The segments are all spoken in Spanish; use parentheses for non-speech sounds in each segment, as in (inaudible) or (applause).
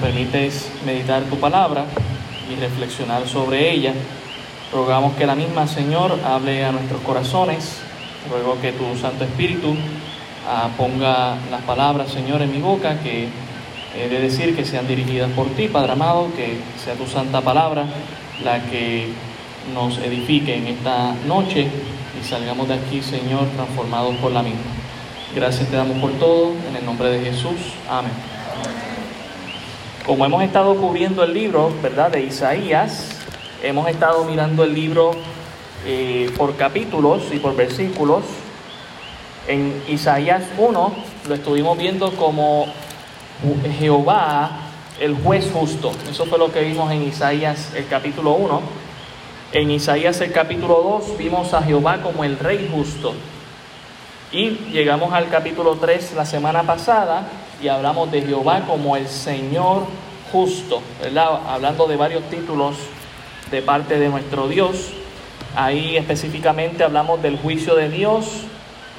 Permites meditar tu palabra y reflexionar sobre ella. Rogamos que la misma, Señor, hable a nuestros corazones. Ruego que tu Santo Espíritu ah, ponga las palabras, Señor, en mi boca, que he de decir que sean dirigidas por ti, Padre amado, que sea tu santa palabra la que nos edifique en esta noche y salgamos de aquí, Señor, transformados por la misma. Gracias te damos por todo, en el nombre de Jesús. Amén. Como hemos estado cubriendo el libro, ¿verdad?, de Isaías, hemos estado mirando el libro eh, por capítulos y por versículos. En Isaías 1 lo estuvimos viendo como Jehová, el juez justo. Eso fue lo que vimos en Isaías el capítulo 1. En Isaías el capítulo 2 vimos a Jehová como el rey justo. Y llegamos al capítulo 3 la semana pasada y hablamos de Jehová como el Señor justo, ¿verdad? Hablando de varios títulos de parte de nuestro Dios. Ahí específicamente hablamos del juicio de Dios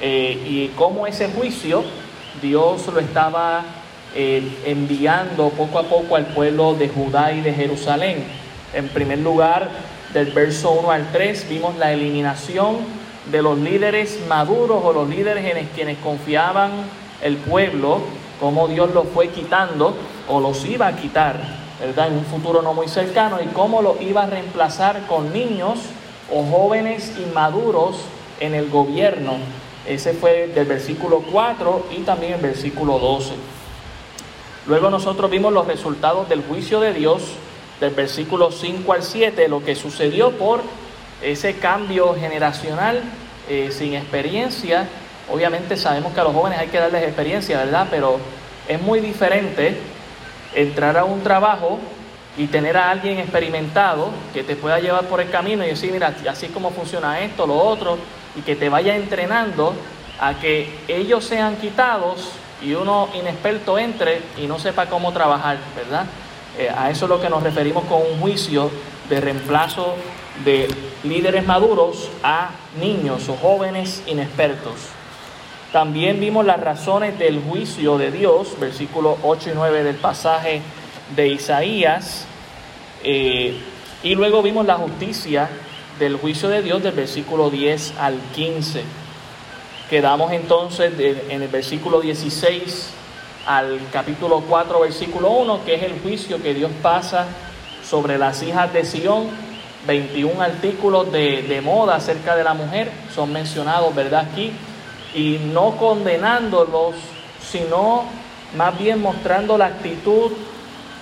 eh, y cómo ese juicio Dios lo estaba eh, enviando poco a poco al pueblo de Judá y de Jerusalén. En primer lugar, del verso 1 al 3, vimos la eliminación de los líderes maduros o los líderes en quienes confiaban el pueblo, cómo Dios los fue quitando o los iba a quitar, ¿verdad? En un futuro no muy cercano y cómo los iba a reemplazar con niños o jóvenes inmaduros en el gobierno. Ese fue del versículo 4 y también el versículo 12. Luego nosotros vimos los resultados del juicio de Dios del versículo 5 al 7, lo que sucedió por ese cambio generacional eh, sin experiencia. Obviamente sabemos que a los jóvenes hay que darles experiencia, ¿verdad? Pero es muy diferente entrar a un trabajo y tener a alguien experimentado que te pueda llevar por el camino y decir, mira, así como funciona esto, lo otro, y que te vaya entrenando a que ellos sean quitados y uno inexperto entre y no sepa cómo trabajar, ¿verdad? Eh, a eso es lo que nos referimos con un juicio de reemplazo de líderes maduros a niños o jóvenes inexpertos. También vimos las razones del juicio de Dios, versículos 8 y 9 del pasaje de Isaías. Eh, y luego vimos la justicia del juicio de Dios del versículo 10 al 15. Quedamos entonces en el versículo 16 al capítulo 4, versículo 1, que es el juicio que Dios pasa sobre las hijas de Sión. 21 artículos de, de moda acerca de la mujer son mencionados, ¿verdad? Aquí. Y no condenándolos, sino más bien mostrando la actitud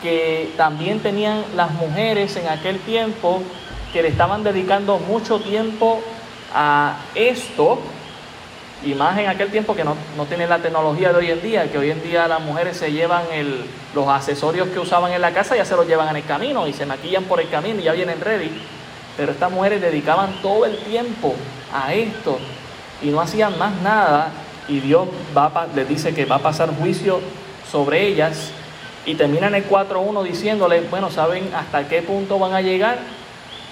que también tenían las mujeres en aquel tiempo, que le estaban dedicando mucho tiempo a esto, y más en aquel tiempo que no, no tiene la tecnología de hoy en día, que hoy en día las mujeres se llevan el, los accesorios que usaban en la casa, ya se los llevan en el camino y se maquillan por el camino y ya vienen ready. Pero estas mujeres dedicaban todo el tiempo a esto y no hacían más nada y Dios va les dice que va a pasar juicio sobre ellas y termina en el 4.1 diciéndoles, bueno, ¿saben hasta qué punto van a llegar?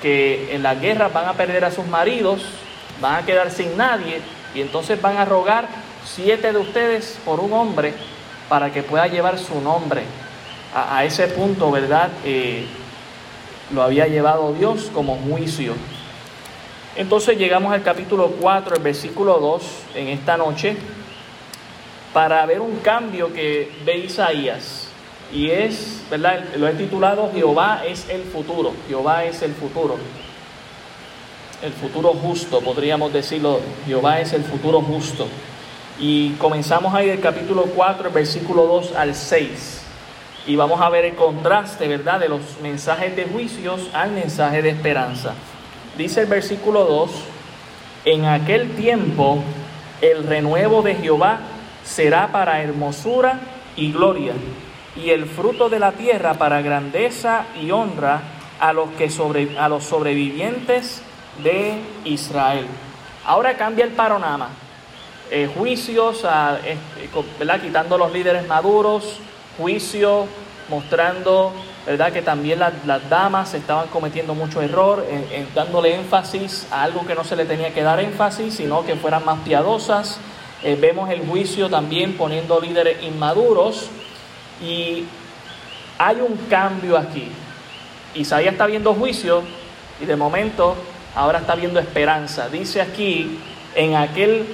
Que en las guerras van a perder a sus maridos, van a quedar sin nadie y entonces van a rogar siete de ustedes por un hombre para que pueda llevar su nombre. A, ese punto, ¿verdad? Eh, lo había llevado Dios como juicio. Entonces llegamos al capítulo 4, el versículo 2, en esta noche, para ver un cambio que ve Isaías. Y es, ¿verdad? Lo he titulado Jehová es el futuro. Jehová es el futuro el futuro justo, podríamos decirlo, Jehová es el futuro justo. Y comenzamos ahí del capítulo 4, versículo 2 al 6. Y vamos a ver el contraste, ¿verdad?, de los mensajes de juicios al mensaje de esperanza. Dice el versículo 2, en aquel tiempo el renuevo de Jehová será para hermosura y gloria, y el fruto de la tierra para grandeza y honra a los, que sobre, a los sobrevivientes de Israel. Ahora cambia el panorama. Eh, juicios, ¿verdad? quitando los líderes maduros, juicio mostrando ¿verdad? que también las, damas estaban cometiendo mucho error, en, dándole énfasis a algo que no se le tenía que dar énfasis, sino que fueran más piadosas. Eh, vemos el juicio también poniendo líderes inmaduros y hay un cambio aquí. Isaías está viendo juicio y de momento ahora está viendo esperanza. Dice aquí, en aquel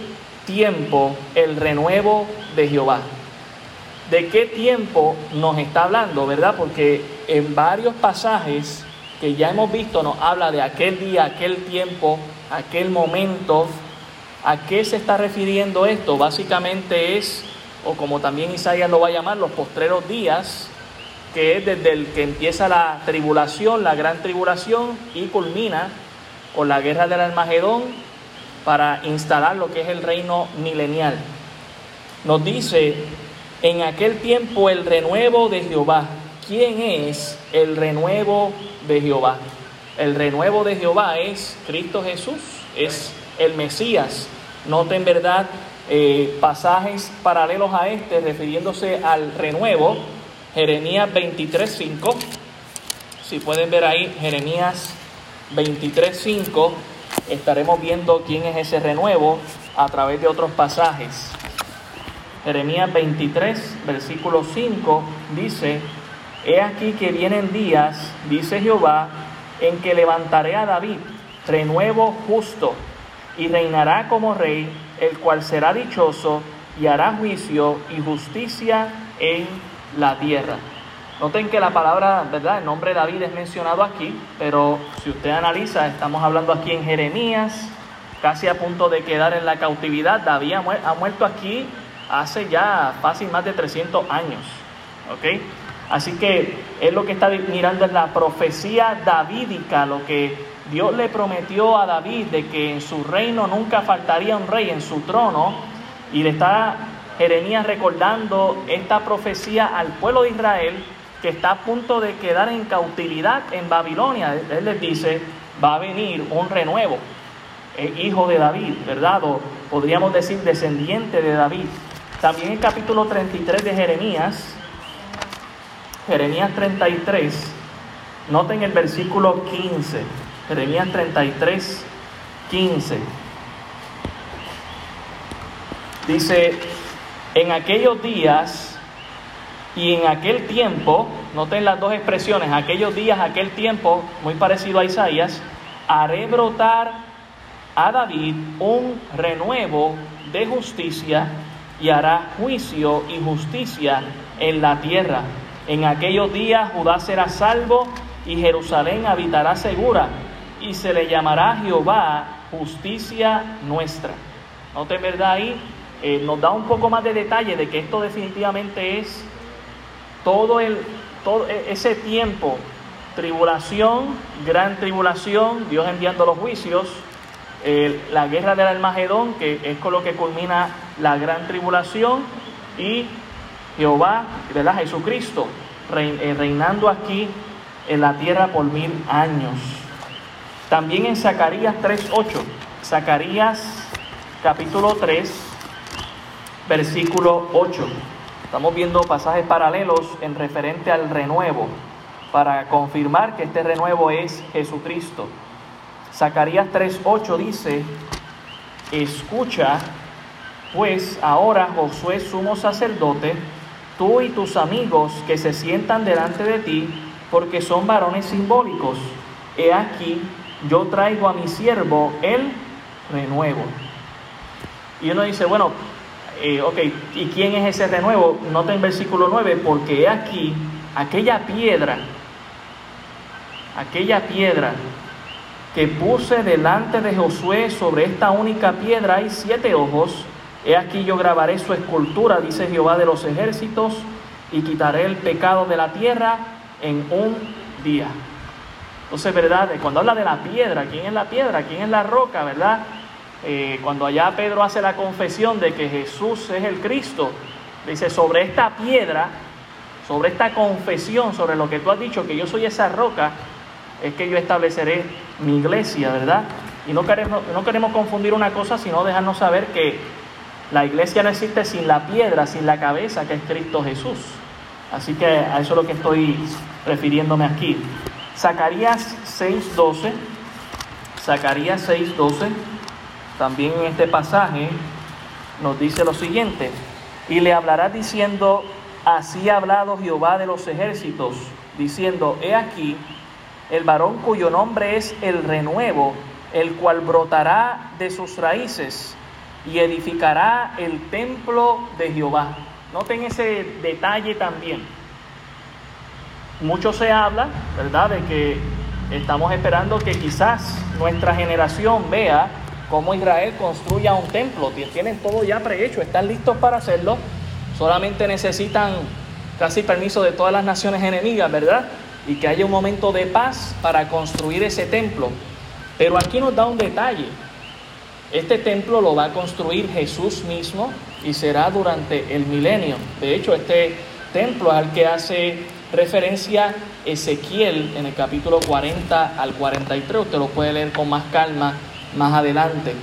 tiempo, el renuevo de Jehová. ¿De qué tiempo nos está hablando, verdad? Porque en varios pasajes que ya hemos visto nos habla de aquel día, aquel tiempo, aquel momento. ¿A qué se está refiriendo esto? Básicamente es, o como también Isaías lo va a llamar, los postreros días, que es desde el que empieza la tribulación, la gran tribulación, y culmina con la guerra del Almagedón para instalar lo que es el reino milenial. Nos dice, en aquel tiempo el renuevo de Jehová. ¿Quién es el renuevo de Jehová? El renuevo de Jehová es Cristo Jesús, es el Mesías. Noten, verdad, eh, pasajes paralelos a este refiriéndose al renuevo Jeremías 23.5. Si pueden ver ahí, Jeremías 23.5, estaremos viendo quién es ese renuevo a través de otros pasajes. Jeremías 23, versículo 5, dice, He aquí que vienen días, dice Jehová, en que levantaré a David, renuevo justo, y reinará como rey, el cual será dichoso, y hará juicio y justicia en la tierra. Noten que la palabra, ¿verdad? El nombre de David es mencionado aquí, pero si usted analiza, estamos hablando aquí en Jeremías, casi a punto de quedar en la cautividad. David ha, muerto aquí hace ya fácil más de 300 años. ¿Ok? Así que es lo que está mirando en la profecía davídica, lo que Dios le prometió a David de que en su reino nunca faltaría un rey en su trono, y le está Jeremías recordando esta profecía al pueblo de Israel que está a punto de quedar en cautividad en Babilonia. Él les dice, va a venir un renuevo, hijo de David, ¿verdad? O podríamos decir descendiente de David. También el capítulo 33 de Jeremías, Jeremías 33, noten el versículo 15, Jeremías 33, 15. Dice, en aquellos días y en aquel tiempo, noten las dos expresiones, aquellos días, aquel tiempo, muy parecido a Isaías, haré brotar a David un renuevo de justicia y hará juicio y justicia en la tierra. En aquellos días Judá será salvo y Jerusalén habitará segura y se le llamará Jehová justicia nuestra. Noten verdad ahí, eh, nos da un poco más de detalle de que esto definitivamente es todo, el, todo e, ese tiempo, tribulación, gran tribulación, Dios enviando los juicios, la guerra del Almagedón, que es con lo que culmina la gran tribulación, y Jehová, ¿verdad? Jesucristo, eh, reinando aquí en la tierra por mil años. También en Zacarías 3.8, Zacarías capítulo 3, versículo 8. Estamos viendo pasajes paralelos en referente al renuevo para confirmar que este renuevo es Jesucristo. Zacarías 3:8 dice, escucha pues ahora Josué sumo sacerdote, tú y tus amigos que se sientan delante de ti, porque son varones simbólicos. He aquí, yo traigo a mi siervo el renuevo. Y uno dice, bueno, eh, ok, ¿y quién es ese renuevo? Nota en versículo 9, porque he aquí aquella piedra, aquella piedra que puse delante de Josué, sobre esta única piedra hay siete ojos, he aquí yo grabaré su escultura, dice Jehová de los ejércitos, y quitaré el pecado de la tierra en un día. Entonces, ¿verdad? Cuando habla de la piedra, ¿quién es la piedra? ¿Quién es la roca? ¿Verdad? Eh, cuando allá Pedro hace la confesión de que Jesús es el Cristo, dice, sobre esta piedra, sobre esta confesión, sobre lo que tú has dicho, que yo soy esa roca, es que yo estableceré mi iglesia, ¿verdad? Y no queremos, no queremos confundir una cosa, sino dejarnos saber que la iglesia no existe sin la piedra, sin la cabeza, que es Cristo Jesús. Así que a eso es lo que estoy refiriéndome aquí. Zacarías 6.12, Zacarías 6.12 también en este pasaje nos dice lo siguiente, y le hablarás diciendo, así ha hablado Jehová de los ejércitos, diciendo, he aquí, el varón cuyo nombre es el renuevo, el cual brotará de sus raíces y edificará el templo de Jehová. Noten ese detalle también. Mucho se habla, ¿verdad?, de que estamos esperando que quizás nuestra generación vea cómo Israel construya un templo. Tienen todo ya prehecho, están listos para hacerlo. Solamente necesitan casi permiso de todas las naciones enemigas, ¿verdad? Y que haya un momento de paz para construir ese templo. Pero aquí nos da un detalle. Este templo lo va a construir Jesús mismo y será durante el milenio. De hecho, este templo al que hace referencia Ezequiel en el capítulo 40 al 43. Usted lo puede leer con más calma más adelante.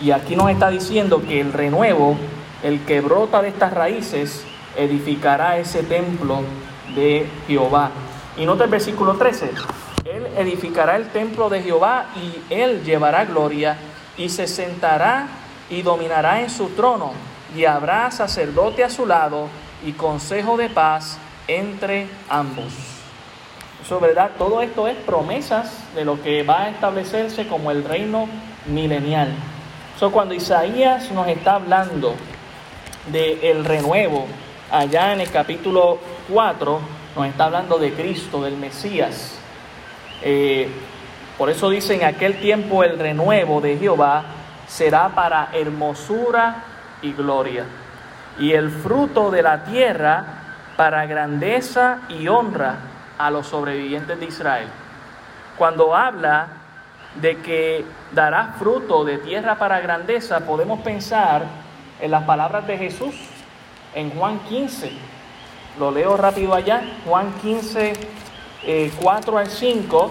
Y aquí nos está diciendo que el renuevo, el que brota de estas raíces, edificará ese templo de Jehová. Y nota el versículo 13. Él edificará el templo de Jehová y él llevará gloria y se sentará y dominará en su trono y habrá sacerdote a su lado y consejo de paz entre ambos. Eso, ¿verdad? Todo esto es promesas de lo que va a establecerse como el reino milenial. Eso cuando Isaías nos está hablando del el renuevo, allá en el capítulo 4, nos está hablando de Cristo, del Mesías. Eh, por eso dice, en aquel tiempo el renuevo de Jehová será para hermosura y gloria. Y el fruto de la tierra para grandeza y honra a los sobrevivientes de Israel. Cuando habla de que dará fruto de tierra para grandeza, podemos pensar en las palabras de Jesús en Juan 15. Lo leo rápido allá, Juan 15, 4 eh, al 5.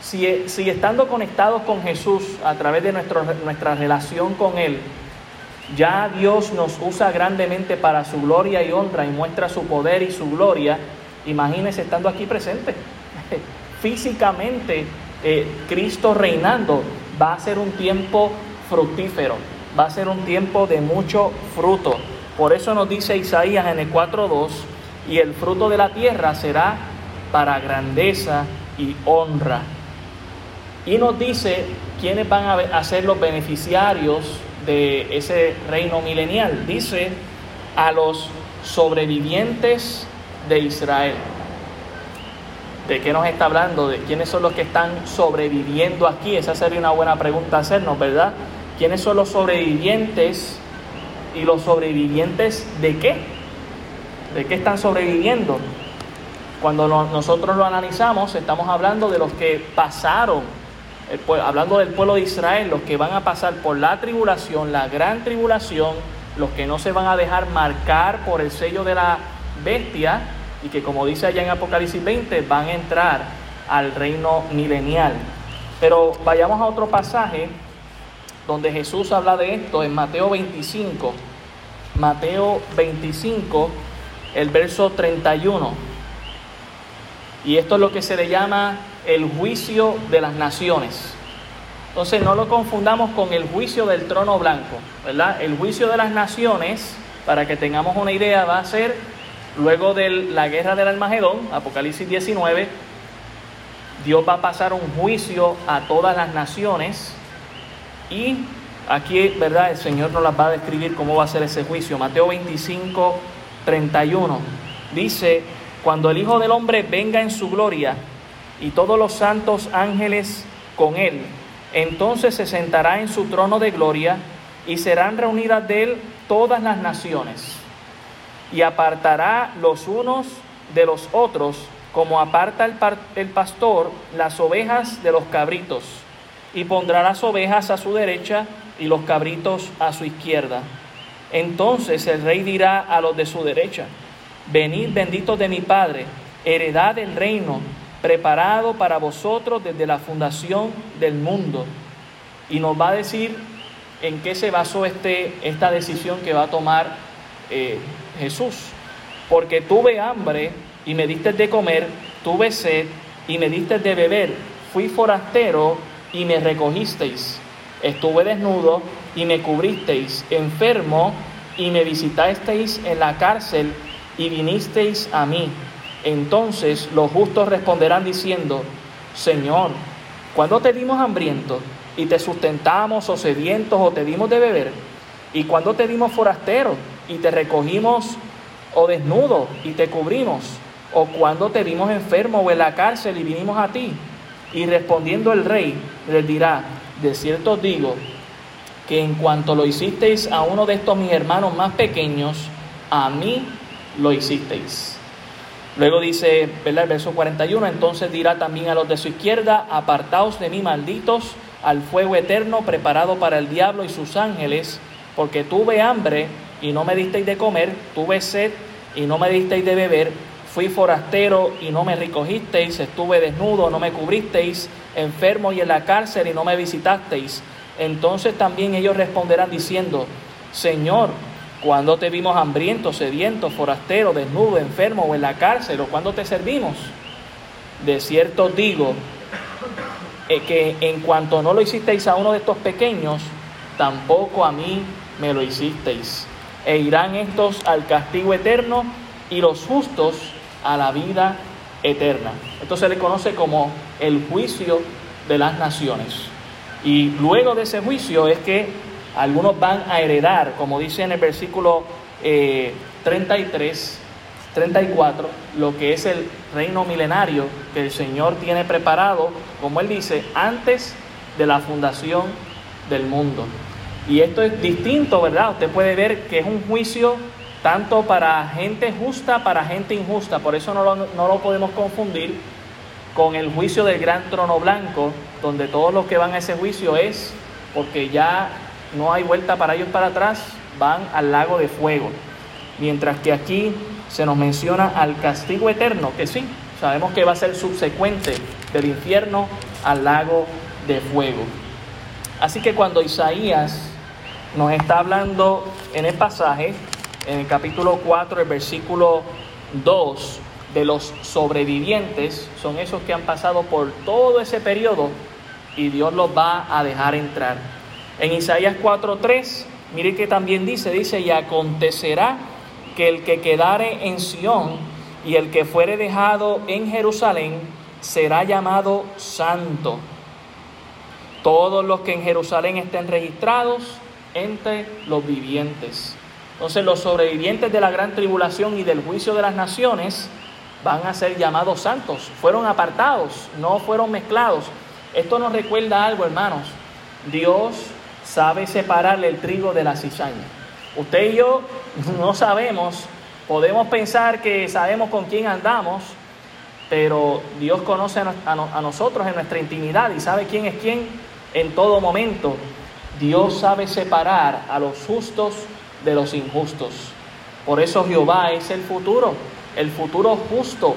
si, estando conectados con Jesús a través de nuestra relación con Él, ya Dios nos usa grandemente para su gloria y honra y muestra su poder y su gloria, Imagínense estando aquí presente. (laughs) Físicamente, eh, Cristo reinando va a ser un tiempo fructífero, va a ser un tiempo de mucho fruto. Por eso nos dice Isaías en el 4.2, y el fruto de la tierra será para grandeza y honra. Y nos dice quiénes van a ser los beneficiarios de ese reino milenial. Dice a los sobrevivientes de Israel. ¿De qué nos está hablando? ¿De quiénes son los que están sobreviviendo aquí? Esa sería una buena pregunta hacernos, ¿verdad? ¿Quiénes son los sobrevivientes y los sobrevivientes de qué? ¿De qué están sobreviviendo? Cuando nosotros lo analizamos, estamos hablando de los que pasaron, hablando del pueblo de Israel, los que van a pasar por la tribulación, la gran tribulación, los que no se van a dejar marcar por el sello de la bestia y que como dice allá en Apocalipsis 20 van a entrar al reino milenial. Pero vayamos a otro pasaje donde Jesús habla de esto en Mateo 25. Mateo 25, el verso 31. Y esto es lo que se le llama el juicio de las naciones. Entonces no lo confundamos con el juicio del trono blanco, ¿verdad? El juicio de las naciones, para que tengamos una idea, va a ser Luego de la guerra del Almagedón, Apocalipsis 19, Dios va a pasar un juicio a todas las naciones y aquí, ¿verdad? El Señor nos las va a describir cómo va a ser ese juicio. Mateo 25, 31 dice, cuando el Hijo del Hombre venga en su gloria y todos los santos ángeles con él, entonces se sentará en su trono de gloria y serán reunidas de él todas las naciones y apartará los unos de los otros, como aparta el, el, pastor las ovejas de los cabritos, y pondrá las ovejas a su derecha y los cabritos a su izquierda. Entonces el rey dirá a los de su derecha, venid benditos de mi Padre, heredad del reino, preparado para vosotros desde la fundación del mundo. Y nos va a decir en qué se basó este, esta decisión que va a tomar eh, Jesús. Porque tuve hambre y me diste de comer, tuve sed y me diste de beber, fui forastero y me recogisteis, estuve desnudo y me cubristeis, enfermo y me visitasteis en la cárcel y vinisteis a mí. Entonces los justos responderán diciendo, Señor, cuando te dimos hambriento y te sustentamos o sedientos o te dimos de beber? ¿Y cuando te dimos forastero y te recogimos o desnudo y te cubrimos? ¿O cuando te dimos enfermo o en la cárcel y vinimos a ti? Y respondiendo el rey les dirá, de cierto digo, que en cuanto lo hicisteis a uno de estos mis hermanos más pequeños, a mí lo hicisteis. Luego dice, ¿verdad? El verso 41, entonces dirá también a los de su izquierda, apartaos de mí malditos al fuego eterno preparado para el diablo y sus ángeles, porque tuve hambre y no me disteis de comer, tuve sed y no me disteis de beber, fui forastero y no me recogisteis, estuve desnudo, no me cubristeis, enfermo y en la cárcel y no me visitasteis. Entonces también ellos responderán diciendo, Señor, cuando te vimos hambriento, sediento, forastero, desnudo, enfermo o en la cárcel, o cuando te servimos? De cierto digo eh, que en cuanto no lo hicisteis a uno de estos pequeños, tampoco a mí me lo hicisteis. E irán estos al castigo eterno y los justos a la vida eterna. Esto se le conoce como el juicio de las naciones. Y luego de ese juicio es que algunos van a heredar, como dice en el versículo 33, eh, 34, lo que es el reino milenario que el Señor tiene preparado, como Él dice, antes de la fundación del mundo. Y esto es distinto, ¿verdad? Usted puede ver que es un juicio tanto para gente justa, para gente injusta. Por eso no lo, no lo podemos confundir con el juicio del gran trono blanco, donde todos los que van a ese juicio es porque ya no hay vuelta para ellos para atrás, van al lago de fuego. Mientras que aquí se nos menciona al castigo eterno, que sí, sabemos que va a ser subsecuente del infierno al lago de fuego. Así que cuando Isaías nos está hablando en el pasaje, en el capítulo 4, el versículo 2, de los sobrevivientes, son esos que han pasado por todo ese periodo y Dios los va a dejar entrar. En Isaías 4:3, mire que también dice, dice, y acontecerá que el que quedare en Sión y el que fuere dejado en Jerusalén será llamado santo. Todos los que en Jerusalén estén registrados entre los vivientes. Entonces los sobrevivientes de la gran tribulación y del juicio de las naciones van a ser llamados santos. Fueron apartados, no fueron mezclados. Esto nos recuerda algo, hermanos. Dios sabe separarle el trigo de la cizaña. Usted y yo (laughs) no sabemos, podemos pensar que sabemos con quién andamos, pero Dios conoce a, nosotros en nuestra intimidad y sabe quién es quién en todo momento. Dios sabe separar a los justos de los injustos. Por eso Jehová es el futuro, el futuro justo,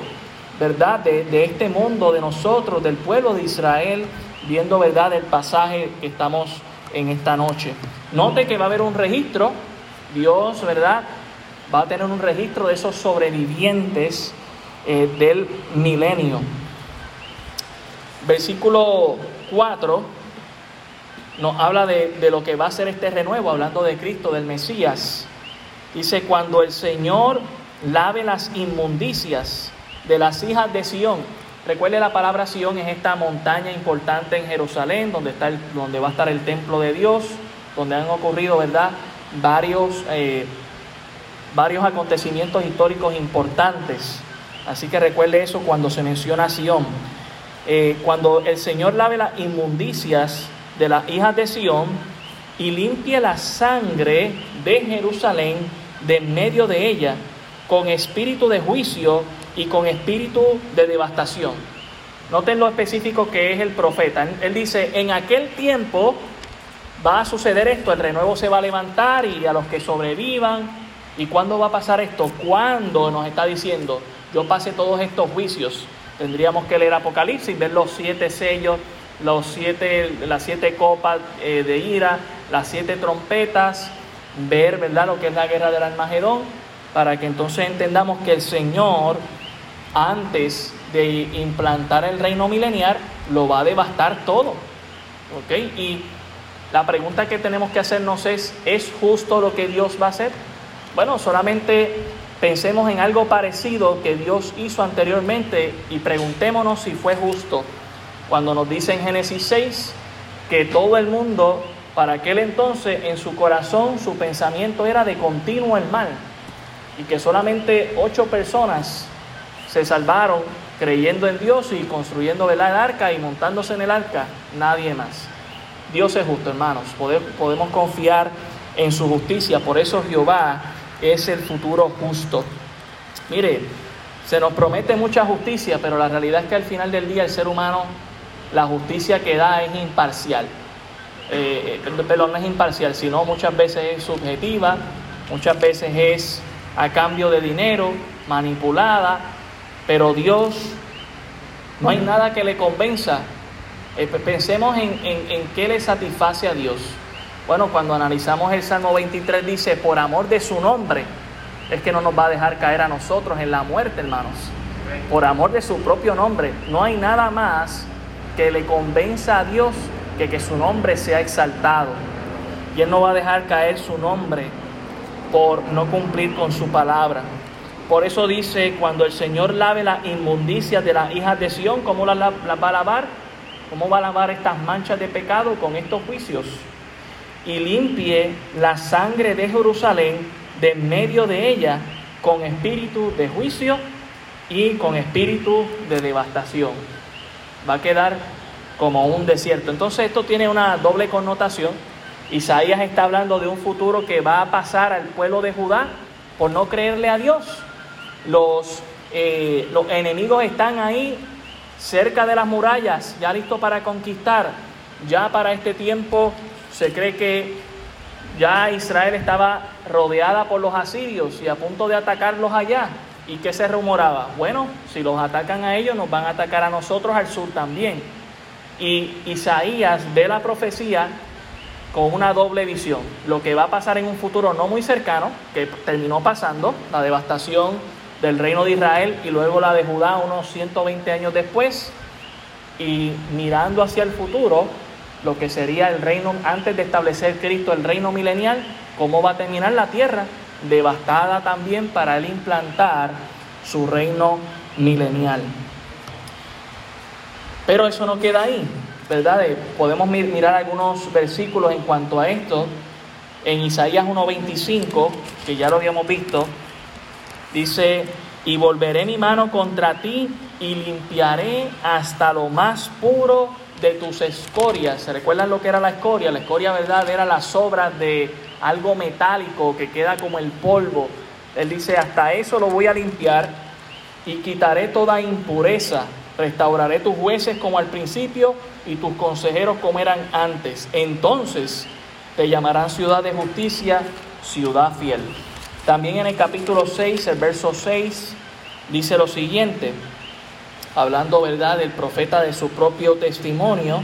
¿verdad? De, este mundo, de nosotros, del pueblo de Israel, viendo, ¿verdad?, el pasaje que estamos en esta noche. Note que va a haber un registro, Dios, ¿verdad? Va a tener un registro de esos sobrevivientes eh, del milenio. Versículo 4 nos habla de, de lo que va a ser este renuevo, hablando de Cristo, del Mesías. Dice, cuando el Señor lave las inmundicias de las hijas de Sión, Recuerde la palabra Sion es esta montaña importante en Jerusalén, donde, está el, donde va a estar el templo de Dios, donde han ocurrido, ¿verdad? Varios, eh, varios acontecimientos históricos importantes. Así que recuerde eso cuando se menciona Sion. Eh, cuando el Señor lave las inmundicias de las hijas de Sion y limpie la sangre de Jerusalén de medio de ella con espíritu de juicio y con espíritu de devastación. Noten lo específico que es el profeta. Él dice, en aquel tiempo va a suceder esto, el renuevo se va a levantar y a los que sobrevivan ¿Y cuándo va a pasar esto? ¿Cuándo nos está diciendo, yo pase todos estos juicios? Tendríamos que leer Apocalipsis, ver los siete sellos, los siete, las siete copas eh, de ira, las siete trompetas, ver ¿verdad? lo que es la guerra del Armagedón, para que entonces entendamos que el Señor, antes de implantar el reino milenial, lo va a devastar todo. ¿Ok? Y la pregunta que tenemos que hacernos es, ¿es justo lo que Dios va a hacer? Bueno, solamente pensemos en algo parecido que Dios hizo anteriormente y preguntémonos si fue justo. Cuando nos dice en Génesis 6 que todo el mundo, para aquel entonces, en su corazón, su pensamiento era de continuo el mal y que solamente ocho personas se salvaron creyendo en Dios y construyendo el arca y montándose en el arca, nadie más. Dios es justo, hermanos. Podemos confiar en su justicia. Por eso Jehová es el futuro justo. Mire, se nos promete mucha justicia, pero la realidad es que al final del día el ser humano, la justicia que da es imparcial. Eh, pero no es imparcial, sino muchas veces es subjetiva, muchas veces es a cambio de dinero, manipulada, pero Dios, no hay nada que le convenza. Eh, pensemos en, en, en qué le satisface a Dios. Bueno, cuando analizamos el Salmo 23 dice, por amor de su nombre, es que no nos va a dejar caer a nosotros en la muerte, hermanos. Por amor de su propio nombre. No hay nada más que le convenza a Dios que que su nombre sea exaltado. Y Él no va a dejar caer su nombre por no cumplir con su palabra. Por eso dice, cuando el Señor lave las inmundicias de las hijas de Sión, ¿cómo las, va a lavar? ¿Cómo va a lavar estas manchas de pecado con estos juicios? Y limpie la sangre de Jerusalén de medio de ella con espíritu de juicio y con espíritu de devastación. Va a quedar como un desierto. Entonces esto tiene una doble connotación Isaías está hablando de un futuro que va a pasar al pueblo de Judá por no creerle a Dios. Los, eh, los enemigos están ahí cerca de las murallas, ya listos para conquistar. Ya para este tiempo se cree que ya Israel estaba rodeada por los asirios y a punto de atacarlos allá. ¿Y qué se rumoraba? Bueno, si los atacan a ellos, nos van a atacar a nosotros al sur también. Y Isaías ve la profecía con una doble visión. Lo que va a pasar en un futuro no muy cercano, que terminó pasando, la devastación del reino de Israel y luego la de Judá unos 120 años después, y mirando hacia el futuro, lo que sería el reino, antes de establecer Cristo, el reino milenial, cómo va a terminar la tierra, devastada también para él implantar su reino milenial. Pero eso no queda ahí. ¿verdad? Podemos mirar algunos versículos en cuanto a esto. En Isaías 1.25, que ya lo habíamos visto, dice, y volveré mi mano contra ti y limpiaré hasta lo más puro de tus escorias. ¿Se recuerdan lo que era la escoria? La escoria, ¿verdad? Era la sobra de algo metálico que queda como el polvo. Él dice, hasta eso lo voy a limpiar y quitaré toda impureza Restauraré tus jueces como al principio y tus consejeros como eran antes. Entonces te llamarán ciudad de justicia, ciudad fiel. También en el capítulo 6, el verso 6, dice lo siguiente, hablando verdad del profeta de su propio testimonio,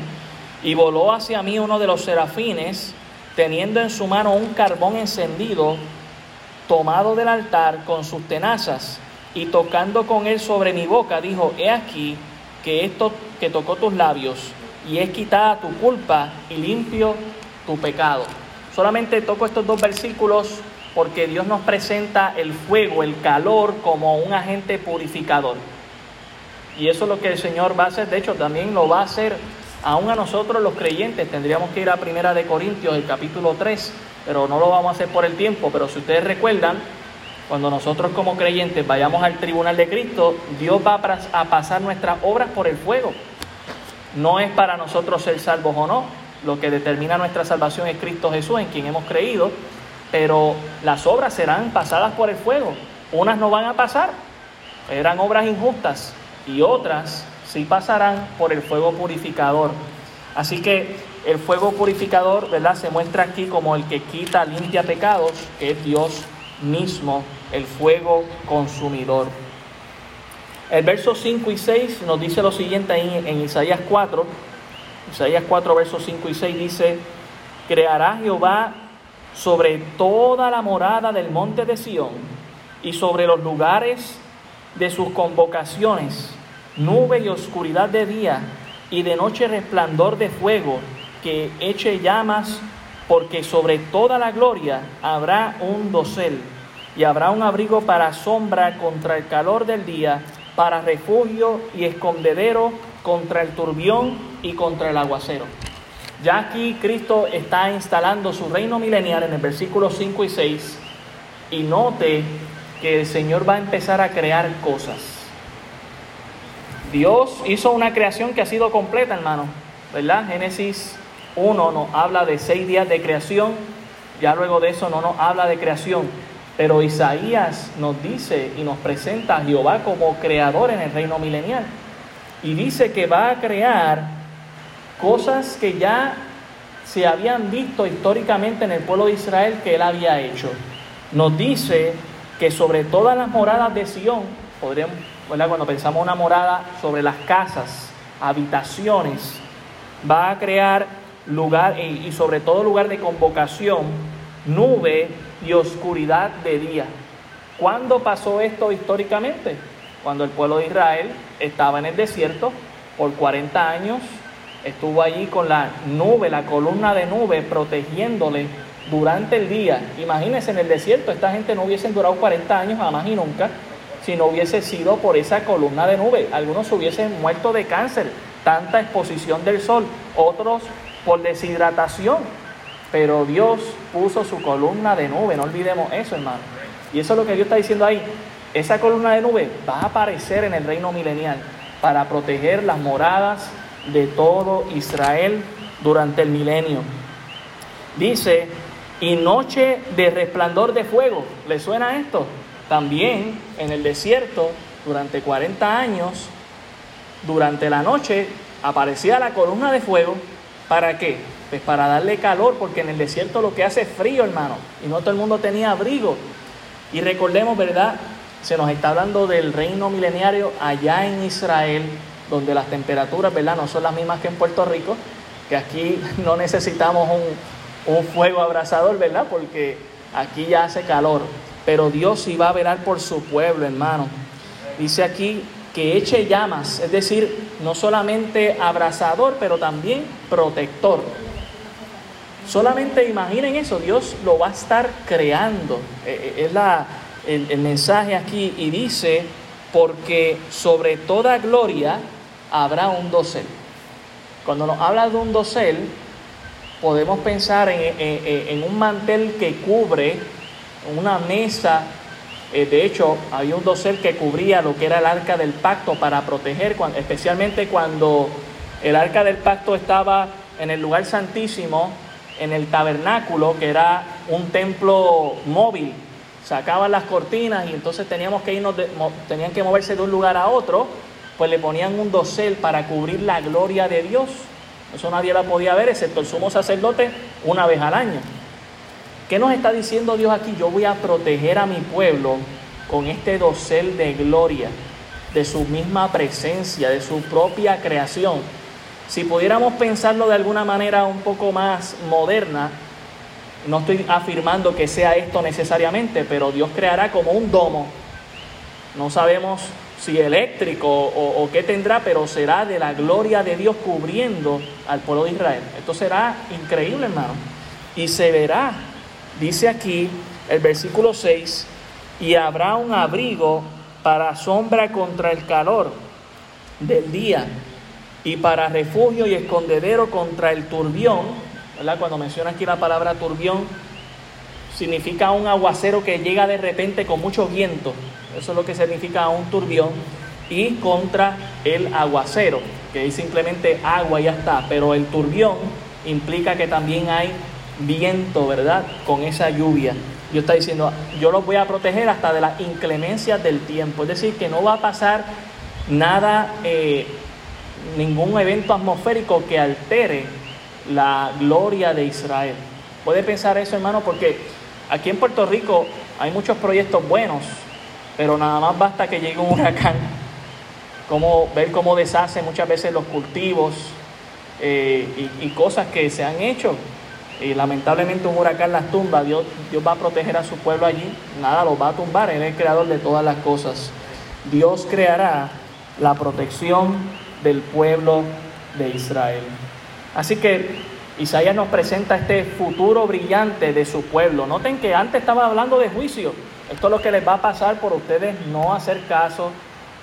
y voló hacia mí uno de los serafines, teniendo en su mano un carbón encendido, tomado del altar con sus tenazas y tocando con él sobre mi boca, dijo, he aquí que esto que tocó tus labios y es quitada tu culpa y limpio tu pecado. Solamente toco estos dos versículos porque Dios nos presenta el fuego, el calor como un agente purificador. Y eso es lo que el Señor va a hacer, de hecho también lo va a hacer aún a nosotros los creyentes. Tendríamos que ir a Primera de Corintios, el capítulo 3, pero no lo vamos a hacer por el tiempo, pero si ustedes recuerdan, cuando nosotros como creyentes vayamos al tribunal de Cristo, Dios va a pasar nuestras obras por el fuego. No es para nosotros ser salvos o no. Lo que determina nuestra salvación es Cristo Jesús, en quien hemos creído. Pero las obras serán pasadas por el fuego. Unas no van a pasar, eran obras injustas. Y otras sí pasarán por el fuego purificador. Así que el fuego purificador, ¿verdad? Se muestra aquí como el que quita, limpia pecados, que es Dios mismo, el fuego consumidor. El verso 5 y 6 nos dice lo siguiente ahí en Isaías 4. Isaías 4, versos 5 y 6 dice, creará Jehová sobre toda la morada del monte de Sión y sobre los lugares de sus convocaciones, nube y oscuridad de día y de noche resplandor de fuego que eche llamas, porque sobre toda la gloria habrá un dosel y habrá un abrigo para sombra contra el calor del día, para refugio y escondedero contra el turbión y contra el aguacero. Ya aquí Cristo está instalando su reino milenial en el versículo 5 y 6 y note que el Señor va a empezar a crear cosas. Dios hizo una creación que ha sido completa, hermano, ¿verdad? Génesis 1 nos habla de seis días de creación, ya luego de eso no nos habla de creación, pero Isaías nos dice y nos presenta a Jehová como creador en el reino milenial. Y dice que va a crear cosas que ya se habían visto históricamente en el pueblo de Israel que él había hecho. Nos dice que sobre todas las moradas de Sión, podríamos, cuando pensamos una morada sobre las casas, habitaciones, va a crear lugar y sobre todo lugar de convocación, nube y oscuridad de día. ¿Cuándo pasó esto históricamente? Cuando el pueblo de Israel estaba en el desierto por 40 años, estuvo allí con la nube, la columna de nube, protegiéndole durante el día. Imagínense en el desierto, esta gente no hubiesen durado 40 años jamás y nunca si no hubiese sido por esa columna de nube. Algunos hubiesen muerto de cáncer, tanta exposición del sol, otros por deshidratación. Pero Dios puso su columna de nube, no olvidemos eso, hermano. Y eso es lo que Dios está diciendo ahí. Esa columna de nube va a aparecer en el reino milenial para proteger las moradas de todo Israel durante el milenio. Dice, y noche de resplandor de fuego. ¿Le suena esto? También en el desierto, durante 40 años, durante la noche aparecía la columna de fuego. ¿Para qué? Pues para darle calor, porque en el desierto lo que hace es frío, hermano. Y no todo el mundo tenía abrigo. Y recordemos, ¿verdad? Se nos está hablando del reino milenario allá en Israel, donde las temperaturas, ¿verdad? No son las mismas que en Puerto Rico, que aquí (laughs) no necesitamos un, un fuego abrasador, ¿verdad? Porque aquí ya hace calor. Pero Dios iba a velar por su pueblo, hermano. Dice aquí que eche llamas, es decir, no solamente abrasador, pero también protector. Solamente imaginen eso, Dios lo va a estar creando. Eh, eh, es la, el, el mensaje aquí y dice, porque sobre toda gloria habrá un dosel. Cuando nos habla de un dosel, podemos pensar en, un mantel que cubre una mesa eh, de hecho, había un dosel que cubría lo que era el arca del pacto para proteger, especialmente cuando el arca del pacto estaba en el lugar santísimo, en el tabernáculo, que era un templo móvil. Sacaban las cortinas y entonces teníamos que irnos, tenían que moverse de un lugar a otro, pues le ponían un dosel para cubrir la gloria de Dios. Eso nadie la podía ver, excepto el sumo sacerdote, una vez al año. ¿Qué nos está diciendo Dios aquí? Yo voy a proteger a mi pueblo con este dosel de gloria, de su misma presencia, de su propia creación. Si pudiéramos pensarlo de alguna manera un poco más moderna, no estoy afirmando que sea esto necesariamente, pero Dios creará como un domo. No sabemos si eléctrico o, qué tendrá, pero será de la gloria de Dios cubriendo al pueblo de Israel. Esto será increíble, hermano. Y se verá Dice aquí el versículo 6, y habrá un abrigo para sombra contra el calor del día y para refugio y escondedero contra el turbión. Cuando menciona aquí la palabra turbión, significa un aguacero que llega de repente con mucho viento. Eso es lo que significa un turbión. Y contra el aguacero, que es simplemente agua y ya está. Pero el turbión implica que también hay viento, ¿verdad? Con esa lluvia. Dios está diciendo, yo los voy a proteger hasta de las inclemencias del tiempo. Es decir, que no va a pasar nada, eh, ningún evento atmosférico que altere la gloria de Israel. Puede pensar eso, hermano, porque aquí en Puerto Rico hay muchos proyectos buenos, pero nada más basta que llegue un huracán, como, ver cómo deshace muchas veces los cultivos eh, y, cosas que se han hecho. Y lamentablemente un huracán las tumba, Dios, Dios va a proteger a su pueblo allí, nada lo va a tumbar, Él es el creador de todas las cosas. Dios creará la protección del pueblo de Israel. Así que Isaías nos presenta este futuro brillante de su pueblo. Noten que antes estaba hablando de juicio. Esto es lo que les va a pasar por ustedes no hacer caso,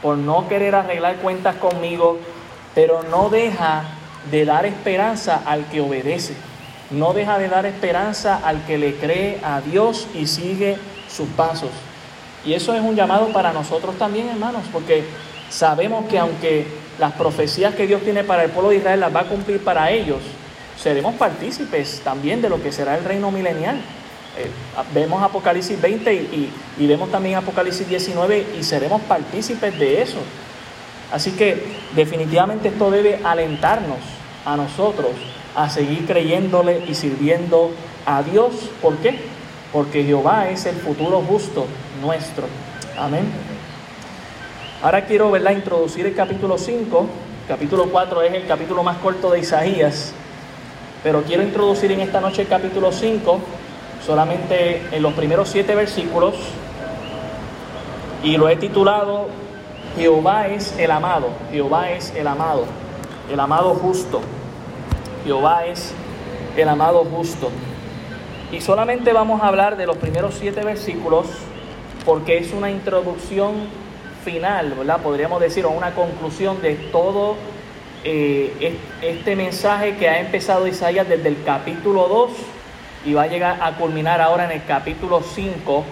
por no querer arreglar cuentas conmigo, pero no deja de dar esperanza al que obedece. No deja de dar esperanza al que le cree a Dios y sigue sus pasos. Y eso es un llamado para nosotros también, hermanos, porque sabemos que aunque las profecías que Dios tiene para el pueblo de Israel las va a cumplir para ellos, seremos partícipes también de lo que será el reino milenial. Eh, vemos Apocalipsis 20 y, y, vemos también Apocalipsis 19 y seremos partícipes de eso. Así que definitivamente esto debe alentarnos a nosotros a seguir creyéndole y sirviendo a Dios. ¿Por qué? Porque Jehová es el futuro justo nuestro. Amén. Ahora quiero ¿verdad? introducir el capítulo 5. Capítulo 4 es el capítulo más corto de Isaías. Pero quiero introducir en esta noche el capítulo 5, solamente en los primeros siete versículos. Y lo he titulado Jehová es el amado. Jehová es el amado. El amado justo. Jehová es el amado justo. Y solamente vamos a hablar de los primeros siete versículos porque es una introducción final, ¿verdad? Podríamos decir, o una conclusión de todo eh, este mensaje que ha empezado Isaías desde el capítulo 2 y va a llegar a culminar ahora en el capítulo 5.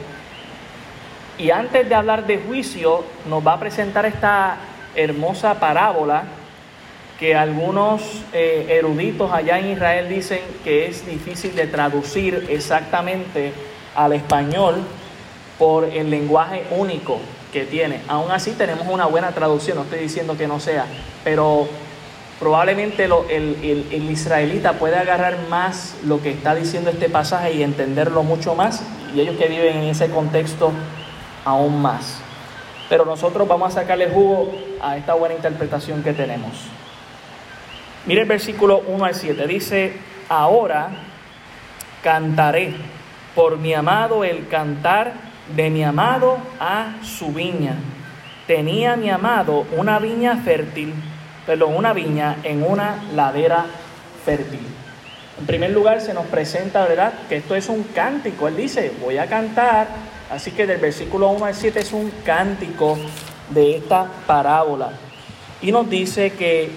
Y antes de hablar de juicio, nos va a presentar esta hermosa parábola que algunos eh, eruditos allá en Israel dicen que es difícil de traducir exactamente al español por el lenguaje único que tiene. Aún así tenemos una buena traducción, no estoy diciendo que no sea, pero probablemente el, el, israelita puede agarrar más lo que está diciendo este pasaje y entenderlo mucho más, y ellos que viven en ese contexto aún más. Pero nosotros vamos a sacarle jugo a esta buena interpretación que tenemos. Mire el versículo 1 al 7, dice, ahora cantaré por mi amado el cantar de mi amado a su viña. Tenía mi amado una viña fértil, perdón, una viña en una ladera fértil. En primer lugar se nos presenta, ¿verdad?, que esto es un cántico. Él dice, voy a cantar. Así que del versículo 1 al 7 es un cántico de esta parábola. Y nos dice que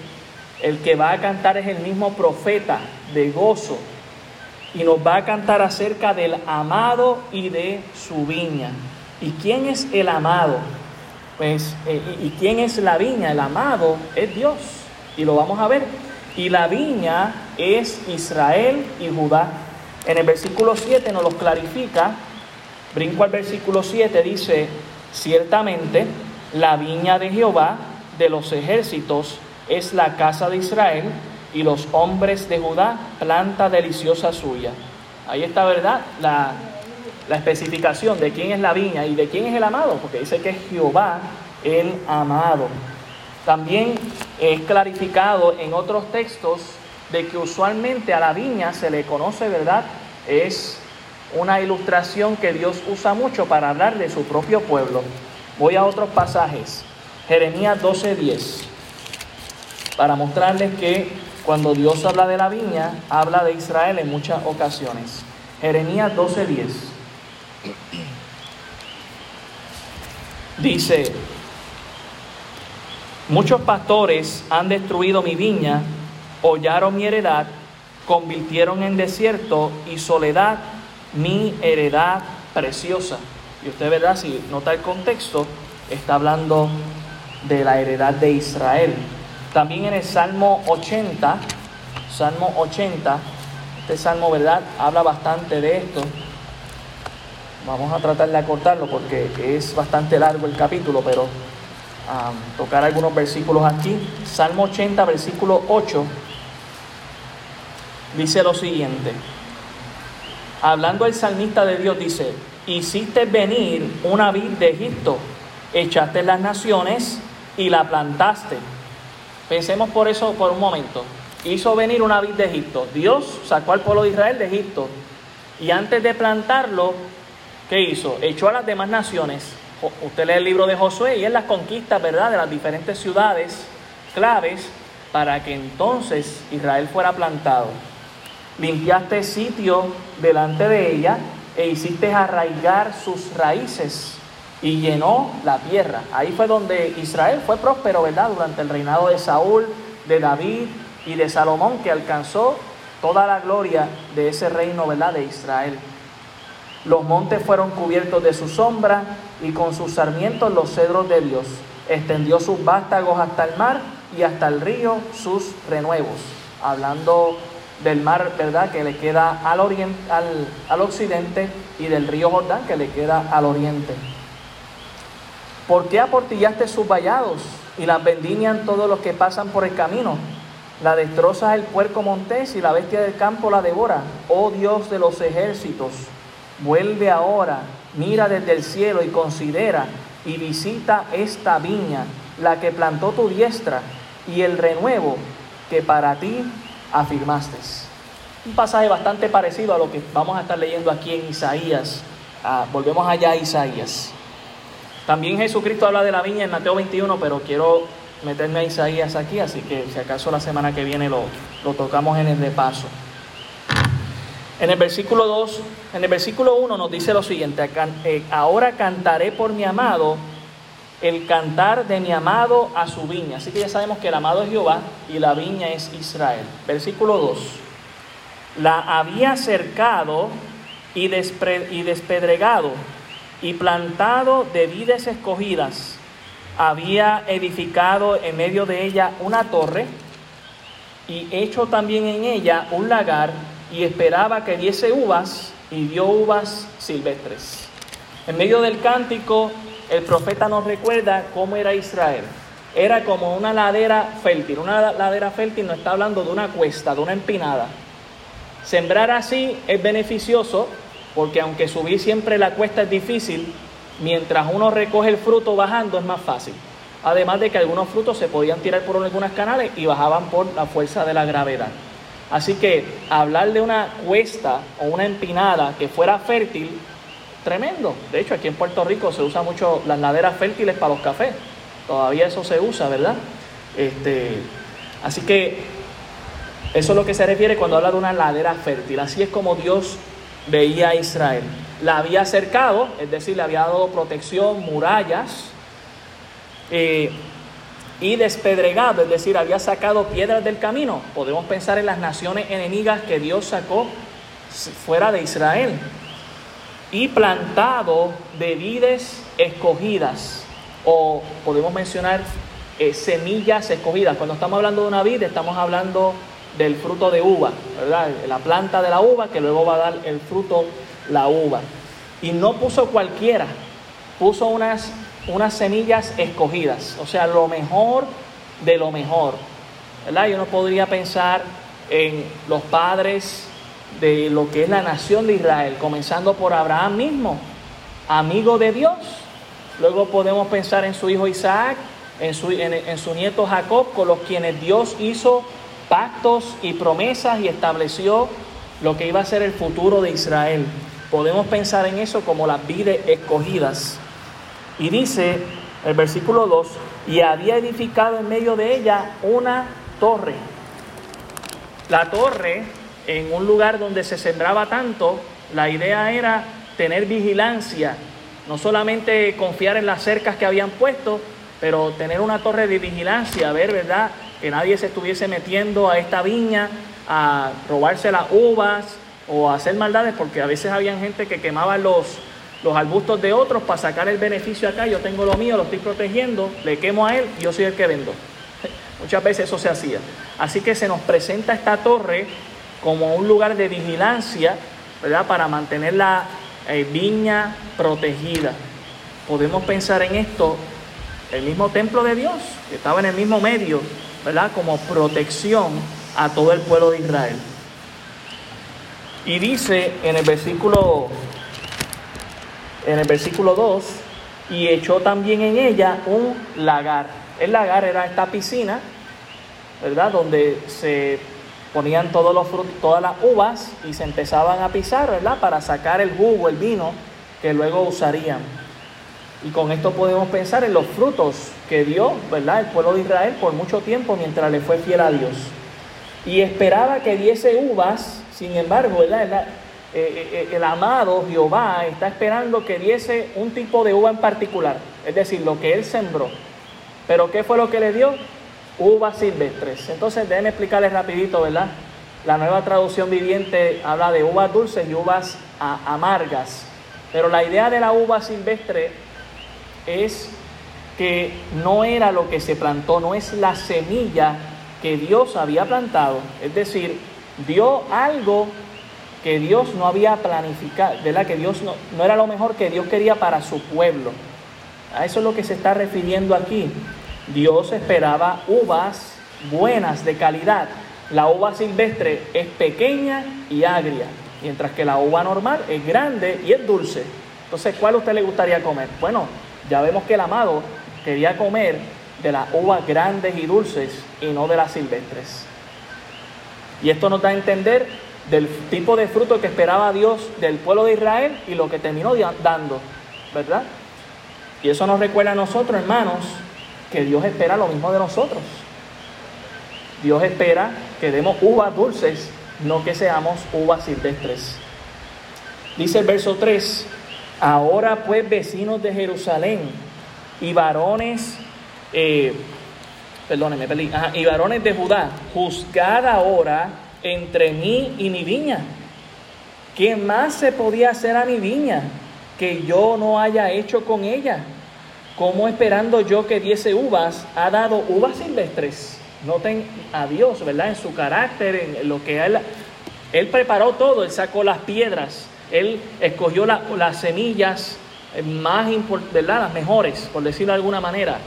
el que va a cantar es el mismo profeta de gozo, y nos va a cantar acerca del amado y de su viña. ¿Y quién es el amado? Pues, eh, ¿y quién es la viña? El amado es Dios, y lo vamos a ver. Y la viña es Israel y Judá. En el versículo 7 nos lo clarifica. Brinco al versículo 7, dice, ciertamente la viña de Jehová de los ejércitos es la casa de Israel y los hombres de Judá, planta deliciosa suya. Ahí está, ¿verdad? La, la especificación de quién es la viña y de quién es el amado, porque dice que es Jehová el amado. También es clarificado en otros textos de que usualmente a la viña se le conoce, ¿verdad? Es una ilustración que Dios usa mucho para hablar de su propio pueblo. Voy a otros pasajes. Jeremías 12:10, para mostrarles que cuando Dios habla de la viña, habla de Israel en muchas ocasiones. Jeremías 12:10 dice, muchos pastores han destruido mi viña, hollaron mi heredad, convirtieron en desierto y soledad mi heredad preciosa. Y usted verá, si nota el contexto, está hablando de la heredad de Israel. También en el Salmo 80, Salmo 80, este salmo, ¿verdad? Habla bastante de esto. Vamos a tratar de acortarlo porque es bastante largo el capítulo, pero tocar algunos versículos aquí. Salmo 80, versículo 8, dice lo siguiente. Hablando el salmista de Dios, dice, hiciste venir una vid de Egipto, echaste las naciones y la plantaste. Pensemos por eso por un momento. Hizo venir una vid de Egipto. Dios sacó al pueblo de Israel de Egipto. Y antes de plantarlo, ¿qué hizo? Echó a las demás naciones. Usted lee el libro de Josué y es las conquistas, ¿verdad?, de las diferentes ciudades claves para que entonces Israel fuera plantado. Limpiaste sitio delante de ella e hiciste arraigar sus raíces y llenó la tierra. Ahí fue donde Israel fue próspero, ¿verdad? Durante el reinado de Saúl, de David y de Salomón, que alcanzó toda la gloria de ese reino, ¿verdad? De Israel. Los montes fueron cubiertos de su sombra y con sus sarmientos los cedros de Dios. Extendió sus vástagos hasta el mar y hasta el río sus renuevos. Hablando del mar, ¿verdad? Que le queda al, oriente, al, al occidente y del río Jordán que le queda al oriente. ¿Por qué aportillaste sus vallados y las vendimian todos los que pasan por el camino? La destroza el puerco montés y la bestia del campo la devora. Oh Dios de los ejércitos, vuelve ahora, mira desde el cielo y considera y visita esta viña, la que plantó tu diestra, y el renuevo que para ti afirmaste. Un pasaje bastante parecido a lo que vamos a estar leyendo aquí en Isaías. Ah, volvemos allá a Isaías. También Jesucristo habla de la viña en Mateo 21, pero quiero meterme a Isaías aquí, así que si acaso la semana que viene lo, lo tocamos en el repaso. En el versículo 2, en el versículo 1 nos dice lo siguiente, eh, ahora cantaré por mi amado el cantar de mi amado a su viña. Así que ya sabemos que el amado es Jehová y la viña es Israel. Versículo 2. La había cercado y, y despedregado y plantado de vides escogidas, había edificado en medio de ella una torre y hecho también en ella un lagar y esperaba que diese uvas y dio uvas silvestres. En medio del cántico, el profeta nos recuerda cómo era Israel. Era como una ladera fértil. Una ladera fértil no está hablando de una cuesta, de una empinada. Sembrar así es beneficioso porque aunque subir siempre la cuesta es difícil, mientras uno recoge el fruto bajando es más fácil. Además de que algunos frutos se podían tirar por algunas canales y bajaban por la fuerza de la gravedad. Así que hablar de una cuesta o una empinada que fuera fértil, tremendo. De hecho, aquí en Puerto Rico se usa mucho las laderas fértiles para los cafés. Todavía eso se usa, ¿verdad? Este, así que eso es lo que se refiere cuando habla de una ladera fértil. Así es como Dios veía a Israel. La había cercado, es decir, le había dado protección, murallas, eh, y despedregado, es decir, había sacado piedras del camino. Podemos pensar en las naciones enemigas que Dios sacó fuera de Israel. Y plantado de vides escogidas, o podemos mencionar eh, semillas escogidas. Cuando estamos hablando de una vid, estamos hablando del fruto de uva, ¿verdad? La planta de la uva que luego va a dar el fruto, la uva. Y no puso cualquiera, puso unas, unas semillas escogidas, o sea, lo mejor de lo mejor, ¿verdad? Yo no podría pensar en los padres de lo que es la nación de Israel, comenzando por Abraham mismo, amigo de Dios. Luego podemos pensar en su hijo Isaac, en su, en su nieto Jacob, con los quienes Dios hizo pactos y promesas y estableció lo que iba a ser el futuro de Israel. Podemos pensar en eso como las vides escogidas. Y dice el versículo 2, y había edificado en medio de ella una torre. La torre, en un lugar donde se sembraba tanto, la idea era tener vigilancia, no solamente confiar en las cercas que habían puesto, pero tener una torre de vigilancia, ver, ¿verdad?, que nadie se estuviese metiendo a esta viña a robarse las uvas o a hacer maldades, porque a veces había gente que quemaba los, los arbustos de otros para sacar el beneficio acá, yo tengo lo mío, lo estoy protegiendo, le quemo a él, yo soy el que vendo. (laughs) Muchas veces eso se hacía. Así que se nos presenta esta torre como un lugar de vigilancia, ¿verdad? Para mantener la eh, viña protegida. Podemos pensar en esto, el mismo templo de Dios, que estaba en el mismo medio, ¿verdad? Como protección a todo el pueblo de Israel. Y dice en el versículo en el versículo 2, y echó también en ella un lagar. El lagar era esta piscina, ¿verdad? Donde se ponían todos los frutos, todas las uvas y se empezaban a pisar, ¿verdad? Para sacar el jugo, el vino que luego usarían. Y con esto podemos pensar en los frutos que dio, ¿verdad? El pueblo de Israel por mucho tiempo mientras le fue fiel a Dios. Y esperaba que diese uvas, sin embargo, ¿verdad? Eh, eh, eh, el amado Jehová está esperando que diese un tipo de uva en particular, es decir, lo que él sembró. Pero ¿qué fue lo que le dio? Uvas silvestres. Entonces, déjenme explicarles rapidito, ¿verdad? La nueva traducción viviente habla de uvas dulces y uvas amargas. Pero la idea de la uva silvestre es que no era lo que se plantó, no es la semilla que Dios había plantado. Es decir, dio algo que Dios no había planificado, ¿verdad? Que Dios no, no era lo mejor que Dios quería para su pueblo. A eso es lo que se está refiriendo aquí. Dios esperaba uvas buenas, de calidad. La uva silvestre es pequeña y agria, mientras que la uva normal es grande y es dulce. Entonces, ¿cuál a usted le gustaría comer? Bueno, ya vemos que el amado quería comer de las uvas grandes y dulces y no de las silvestres. Y esto nos da a entender del tipo de fruto que esperaba Dios del pueblo de Israel y lo que terminó dando, ¿verdad? Y eso nos recuerda a nosotros, hermanos, que Dios espera lo mismo de nosotros. Dios espera que demos uvas dulces, no que seamos uvas silvestres. Dice el verso 3, ahora pues vecinos de Jerusalén y varones, eh, perdónenme, y varones de Judá, juzgad ahora entre mí y mi viña. ¿Qué más se podía hacer a mi viña que yo no haya hecho con ella? ¿Cómo esperando yo que diese uvas, ha dado uvas silvestres? Noten a Dios, ¿verdad? En su carácter, en lo que él, él preparó todo, él sacó las piedras, él escogió las semillas más ¿verdad? Las mejores, por decirlo de alguna manera.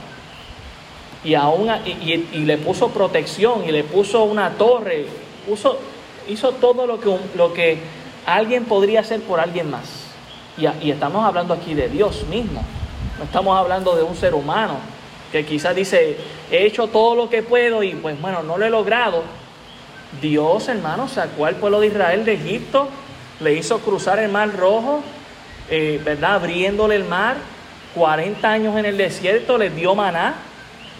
Y, aún, y le puso protección y le puso una torre hizo todo lo que, lo que alguien podría hacer por alguien más. Y, y estamos hablando aquí de Dios mismo. No estamos hablando de un ser humano que quizás dice, he hecho todo lo que puedo y pues bueno, no lo he logrado. Dios, hermano, sacó al pueblo de Israel de Egipto, le hizo cruzar el mar rojo, eh, ¿verdad? Abriéndole el mar, 40 años en el desierto, les dio maná,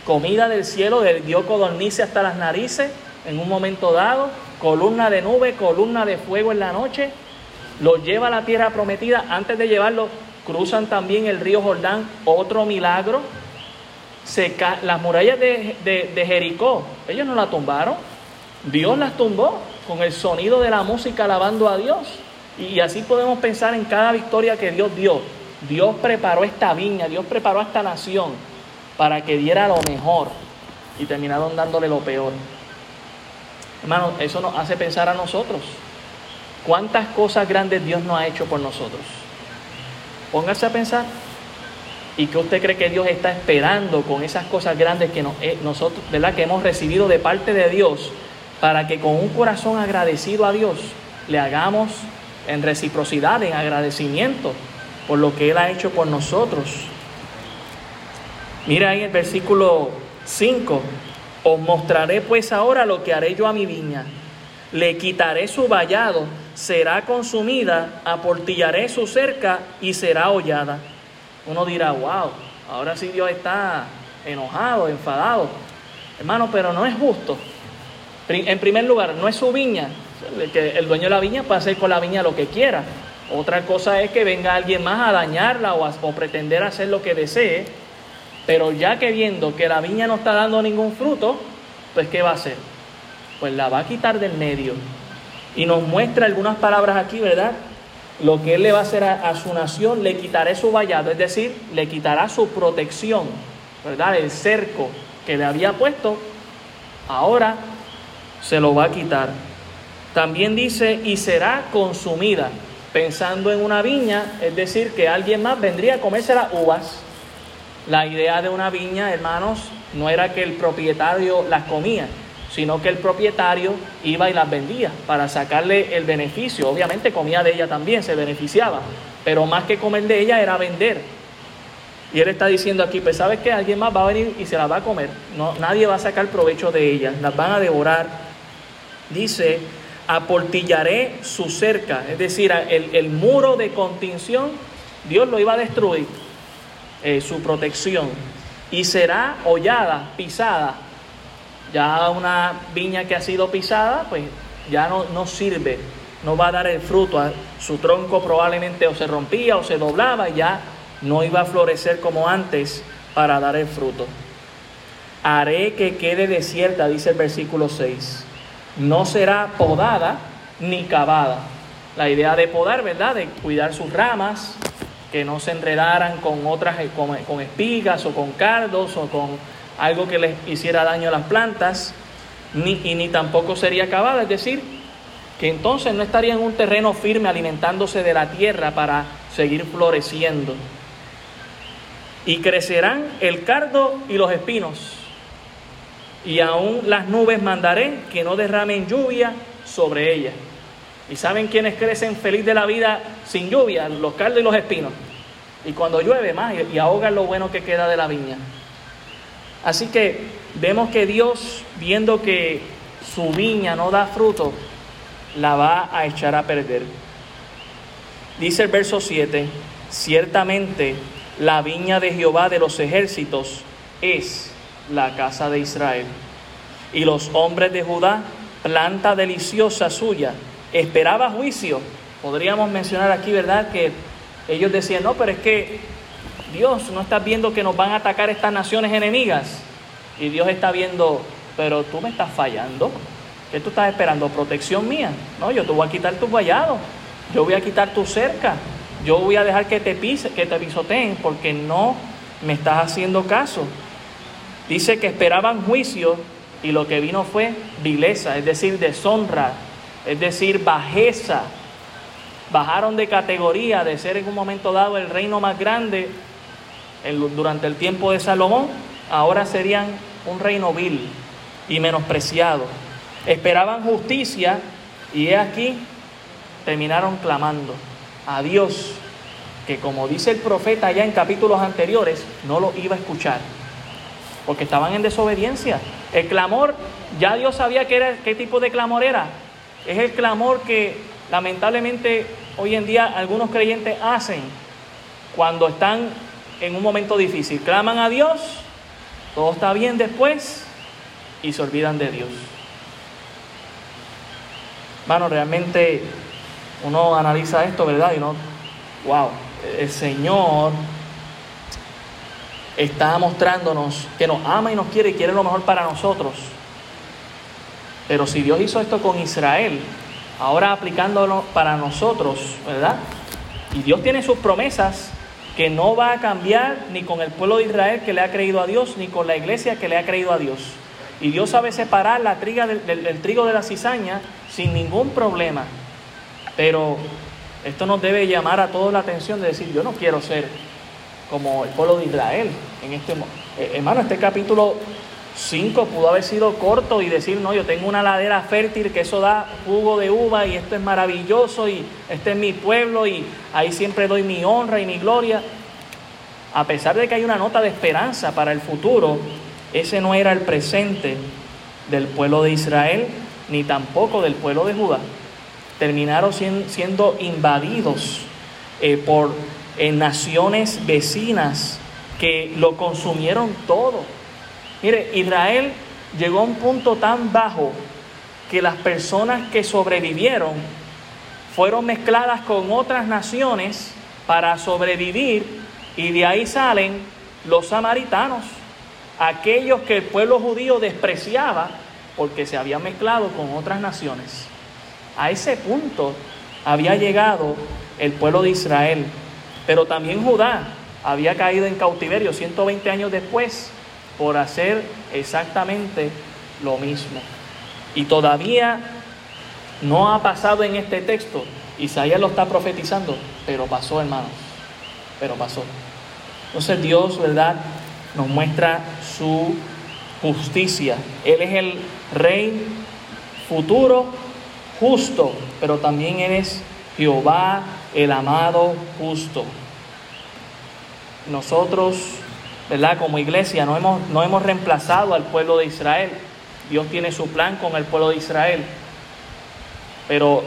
comida del cielo, les dio codornice hasta las narices en un momento dado, columna de nube, columna de fuego en la noche, los lleva a la tierra prometida, antes de llevarlo cruzan también el río Jordán, otro milagro, las murallas de, de Jericó, ellos no la tumbaron, Dios las tumbó con el sonido de la música alabando a Dios. Y así podemos pensar en cada victoria que Dios dio. Dios preparó esta viña, Dios preparó a esta nación para que diera lo mejor y terminaron dándole lo peor. Hermano, eso nos hace pensar a nosotros. ¿Cuántas cosas grandes Dios no ha hecho por nosotros? Póngase a pensar. ¿Y qué usted cree que Dios está esperando con esas cosas grandes que eh, nosotros, ¿verdad? que hemos recibido de parte de Dios para que con un corazón agradecido a Dios le hagamos en reciprocidad, en agradecimiento por lo que Él ha hecho por nosotros? Mira ahí el versículo 5. Os mostraré pues ahora lo que haré yo a mi viña. Le quitaré su vallado, será consumida, aportillaré su cerca y será hollada. Uno dirá, wow, ahora sí Dios está enojado, enfadado. Hermano, pero no es justo. En primer lugar, no es su viña. El dueño de la viña puede hacer con la viña lo que quiera. Otra cosa es que venga alguien más a dañarla o, o pretender hacer lo que desee pero ya que viendo que la viña no está dando ningún fruto, pues ¿qué va a hacer? Pues la va a quitar del medio. Y nos muestra algunas palabras aquí, ¿verdad? Lo que él le va a hacer a, su nación, le quitaré su vallado, es decir, le quitará su protección, ¿verdad? El cerco que le había puesto, ahora se lo va a quitar. También dice, y será consumida, pensando en una viña, es decir, que alguien más vendría a comerse las uvas la idea de una viña, hermanos, no era que el propietario las comía, sino que el propietario iba y las vendía para sacarle el beneficio. Obviamente comía de ella también, se beneficiaba, pero más que comer de ella era vender. Y él está diciendo aquí, pues sabes que alguien más va a venir y se la va a comer. No, nadie va a sacar provecho de ellas, las van a devorar. Dice, aportillaré su cerca, es decir, el, el muro de contención, Dios lo iba a destruir, eh, su protección, y será hollada, pisada. Ya una viña que ha sido pisada, pues ya no, no sirve, no va a dar el fruto. Su tronco probablemente o se rompía o se doblaba y ya no iba a florecer como antes para dar el fruto. Haré que quede desierta, dice el versículo 6 no será podada ni cavada. La idea de podar, ¿verdad? De cuidar sus ramas, que no se enredaran con otras, eh, con, espigas o con cardos o con algo que les hiciera daño a las plantas, ni, y ni tampoco sería cavada, es decir, que entonces no estaría en un terreno firme alimentándose de la tierra para seguir floreciendo. Y crecerán el cardo y los espinos y aún las nubes mandaré que no derramen lluvia sobre ellas. ¿Y saben quiénes crecen feliz de la vida sin lluvia? Los cardos y los espinos. Y cuando llueve más y ahogan lo bueno que queda de la viña. Así que vemos que Dios, viendo que su viña no da fruto, la va a echar a perder. Dice el verso 7, ciertamente la viña de Jehová de los ejércitos es la casa de Israel. Y los hombres de Judá, planta deliciosa suya, esperaba juicio. Podríamos mencionar aquí, ¿verdad? Que ellos decían, no, pero es que Dios, ¿no estás viendo que nos van a atacar estas naciones enemigas? Y Dios está viendo, pero tú me estás fallando. ¿Qué tú estás esperando? ¿Protección mía? No, yo te voy a quitar tu vallado. Yo voy a quitar tu cerca. Yo voy a dejar que te pise, que te pisoteen, porque no me estás haciendo caso. Dice que esperaban juicio y lo que vino fue vileza, es decir, deshonra, es decir, bajeza. Bajaron de categoría de ser en un momento dado el reino más grande durante el tiempo de Salomón, ahora serían un reino vil y menospreciado. Esperaban justicia y he aquí terminaron clamando a Dios, que como dice el profeta ya en capítulos anteriores, no lo iba a escuchar porque estaban en desobediencia. El clamor, ya Dios sabía qué, era, qué tipo de clamor era. Es el clamor que lamentablemente hoy en día algunos creyentes hacen cuando están en un momento difícil. Claman a Dios, todo está bien después y se olvidan de Dios. Bueno, realmente uno analiza esto, ¿verdad? Y no, wow, el Señor está mostrándonos que nos ama y nos quiere y quiere lo mejor para nosotros. Pero si Dios hizo esto con Israel, ahora aplicándolo para nosotros, ¿verdad? Y Dios tiene sus promesas que no va a cambiar ni con el pueblo de Israel que le ha creído a Dios, ni con la iglesia que le ha creído a Dios. Y Dios sabe separar la triga del, trigo de la cizaña sin ningún problema. Pero esto nos debe llamar a todos la atención de decir, yo no quiero ser como el pueblo de Israel. En este, eh, hermano, este capítulo 5 pudo haber sido corto y decir, no, yo tengo una ladera fértil que eso da jugo de uva y esto es maravilloso y este es mi pueblo y ahí siempre doy mi honra y mi gloria. A pesar de que hay una nota de esperanza para el futuro, ese no era el presente del pueblo de Israel ni tampoco del pueblo de Judá. Terminaron siendo invadidos eh, por en naciones vecinas que lo consumieron todo. Mire, Israel llegó a un punto tan bajo que las personas que sobrevivieron fueron mezcladas con otras naciones para sobrevivir y de ahí salen los samaritanos, aquellos que el pueblo judío despreciaba porque se habían mezclado con otras naciones. A ese punto había llegado el pueblo de Israel pero también Judá había caído en cautiverio 120 años después por hacer exactamente lo mismo. Y todavía no ha pasado en este texto. Isaías lo está profetizando, pero pasó, hermanos. Pero pasó. Entonces Dios, ¿verdad? Nos muestra su justicia. Él es el rey futuro, justo, pero también Él es Jehová, el amado justo. Nosotros, ¿verdad? Como iglesia no hemos, no hemos reemplazado al pueblo de Israel. Dios tiene su plan con el pueblo de Israel. Pero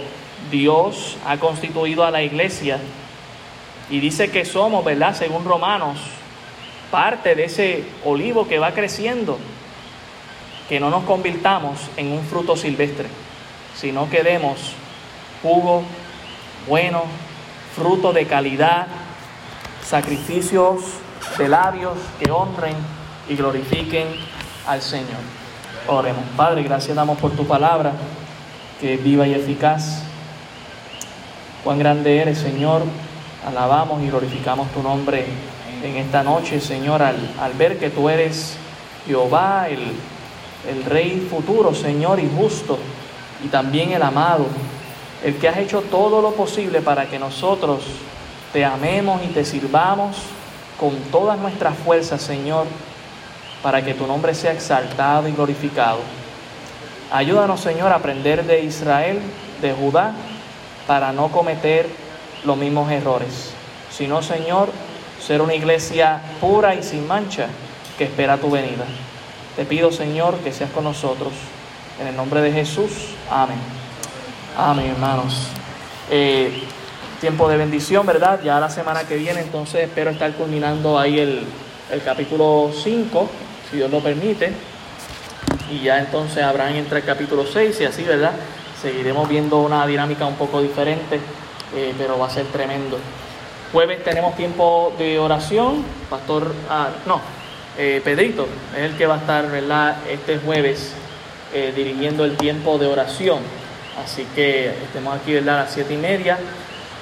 Dios ha constituido a la iglesia y dice que somos, ¿verdad? Según Romanos, parte de ese olivo que va creciendo. Que no nos convirtamos en un fruto silvestre, sino que demos jugo bueno, fruto de calidad, sacrificios de labios que honren y glorifiquen al Señor. Oremos. Padre, gracias damos por tu palabra, que es viva y eficaz. Cuán grande eres, Señor. Alabamos y glorificamos tu nombre en esta noche, Señor, al, ver que tú eres Jehová, el, el Rey futuro, Señor, y justo, y también el amado, el que has hecho todo lo posible para que nosotros te amemos y te sirvamos con todas nuestras fuerzas, Señor, para que tu nombre sea exaltado y glorificado. Ayúdanos, Señor, a aprender de Israel, de Judá, para no cometer los mismos errores, sino, Señor, ser una iglesia pura y sin mancha que espera tu venida. Te pido, Señor, que seas con nosotros. En el nombre de Jesús. Amén. Amén, hermanos. Eh, tiempo de bendición, ¿verdad? Ya la semana que viene, entonces espero estar culminando ahí el, capítulo 5, si Dios lo permite. Y ya entonces habrán entre el capítulo 6 y así, ¿verdad? Seguiremos viendo una dinámica un poco diferente, eh, pero va a ser tremendo. Jueves tenemos tiempo de oración. Pastor, ah, no, eh, Pedrito es el que va a estar, ¿verdad? Este jueves dirigiendo el tiempo de oración. Así que estemos aquí, ¿verdad? A las siete y media.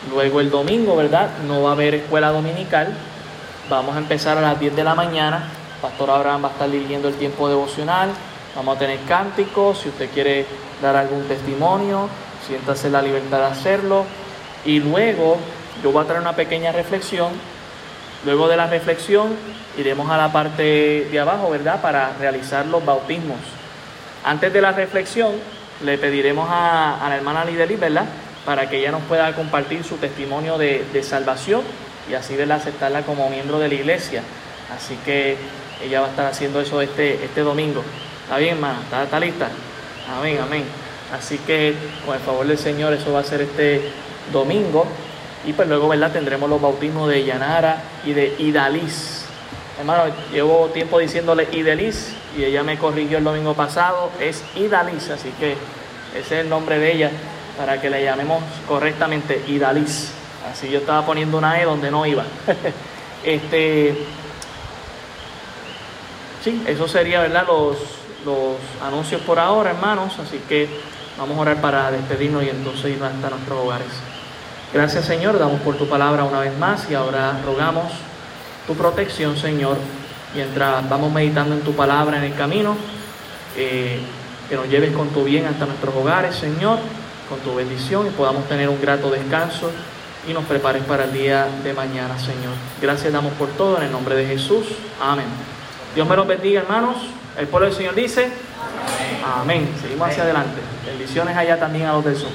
Luego el domingo, ¿verdad? No va a haber escuela dominical. Vamos a empezar a las 10 de la mañana. Pastor Abraham va a estar dirigiendo el tiempo devocional. Vamos a tener cánticos. Si usted quiere dar algún testimonio, siéntase la libertad de hacerlo. Y luego yo voy a traer una pequeña reflexión. Luego de la reflexión iremos a la parte de abajo, ¿verdad? Para realizar los bautismos. Antes de la reflexión, le pediremos a, la hermana Lideli, ¿verdad? Para que ella nos pueda compartir su testimonio de, salvación y así, ¿verdad? Aceptarla como miembro de la iglesia. Así que ella va a estar haciendo eso este, este domingo. ¿Está bien, hermana? ¿Está, lista? Amén, amén. Así que, con el favor del Señor, eso va a ser este domingo. Y pues luego, ¿verdad? Tendremos los bautismos de Yanara y de Idalis. Hermano, llevo tiempo diciéndole Idalis y ella me corrigió el domingo pasado, es Idalis, así que ese es el nombre de ella para que le llamemos correctamente Idalis. Así yo estaba poniendo una E donde no iba. (laughs) este, sí, eso sería, ¿verdad? Los, los anuncios por ahora, hermanos. Así que vamos a orar para despedirnos y entonces ir hasta nuestros hogares. Gracias, Señor. Damos por tu palabra una vez más y ahora rogamos tu protección, Señor mientras vamos meditando en tu palabra en el camino, eh, que nos lleves con tu bien hasta nuestros hogares, Señor, con tu bendición y podamos tener un grato descanso y nos prepares para el día de mañana, Señor. Gracias damos por todo en el nombre de Jesús. Amén. Dios me los bendiga, hermanos. El pueblo del Señor dice, amén. Seguimos hacia adelante. Bendiciones allá también a los del sur.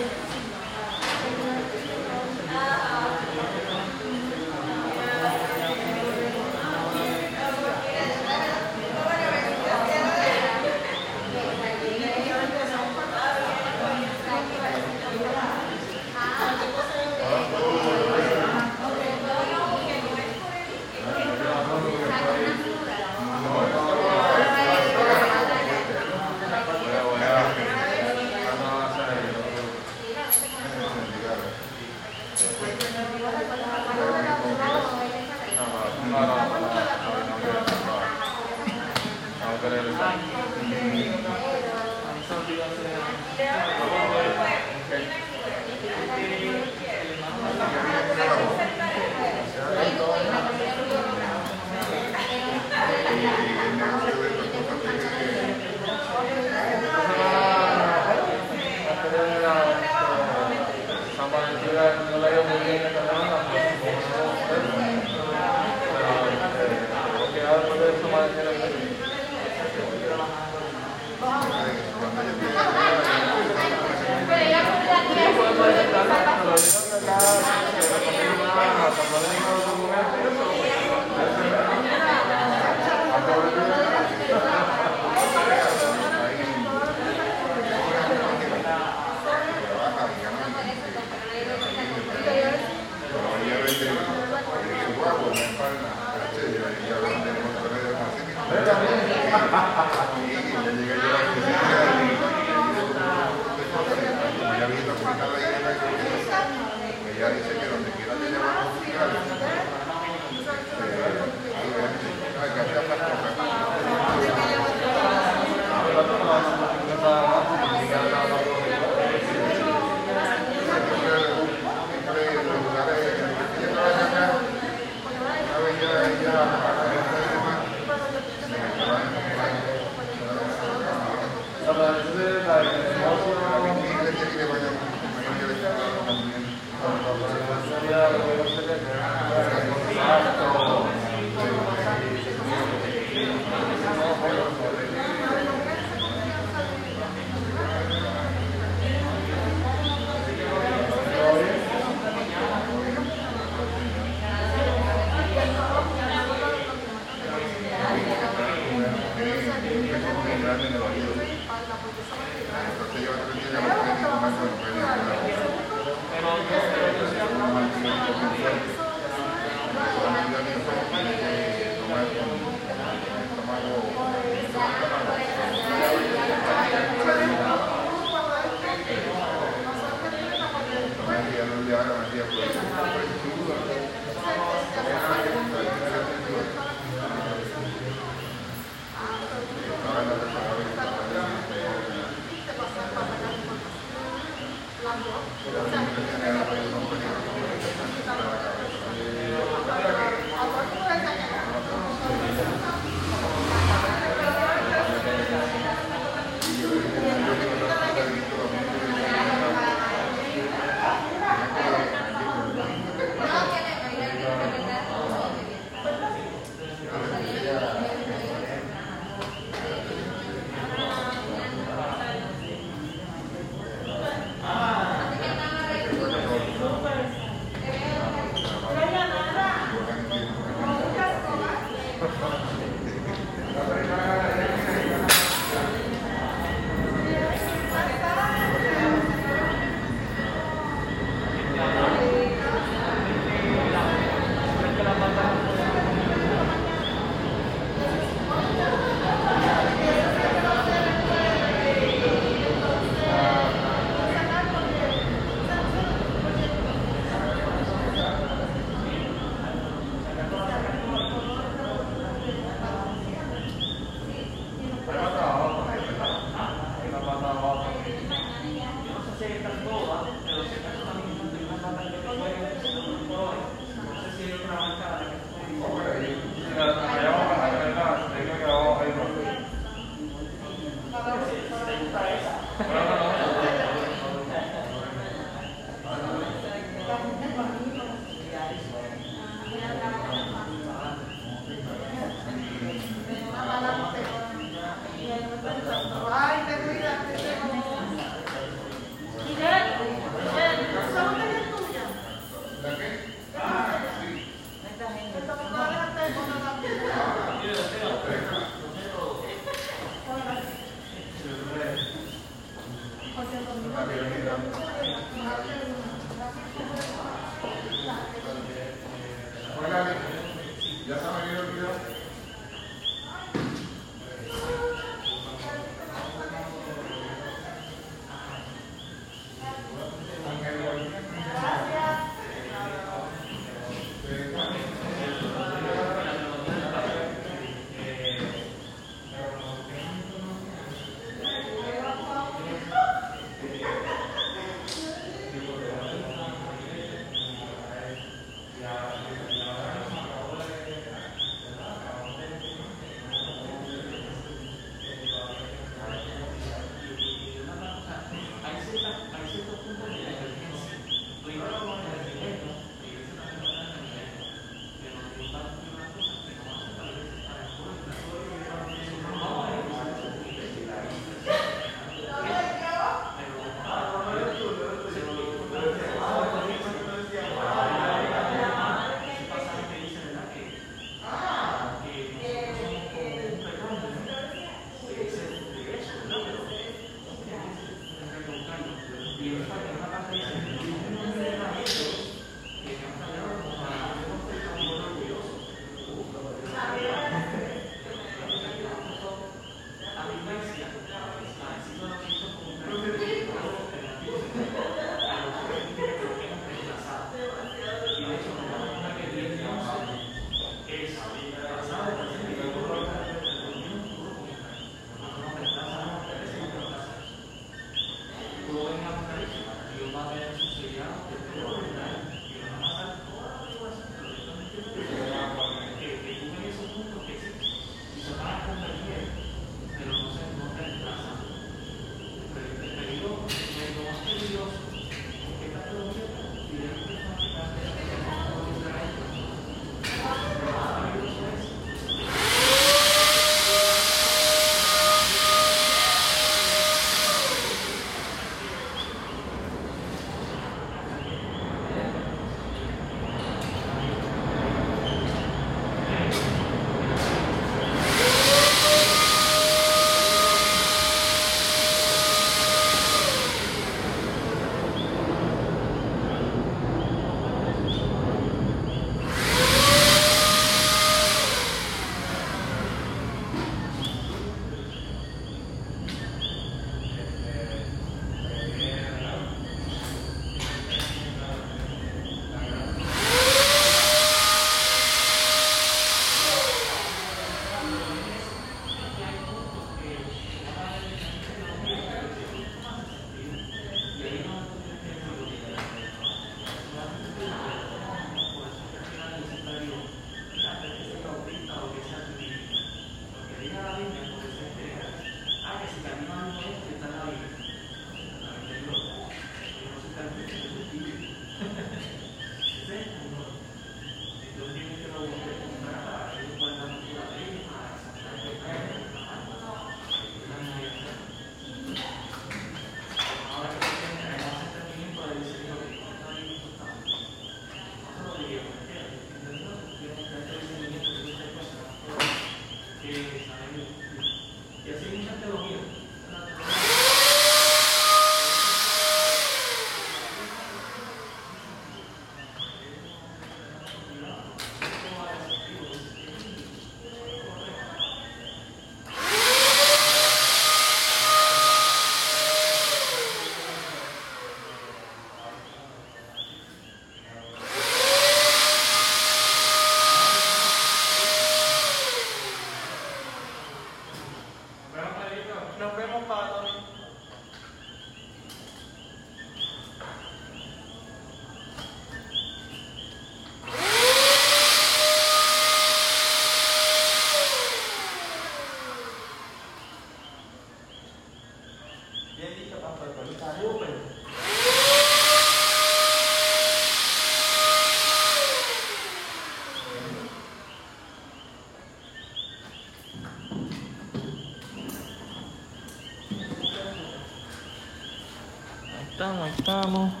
Estamos, estamos.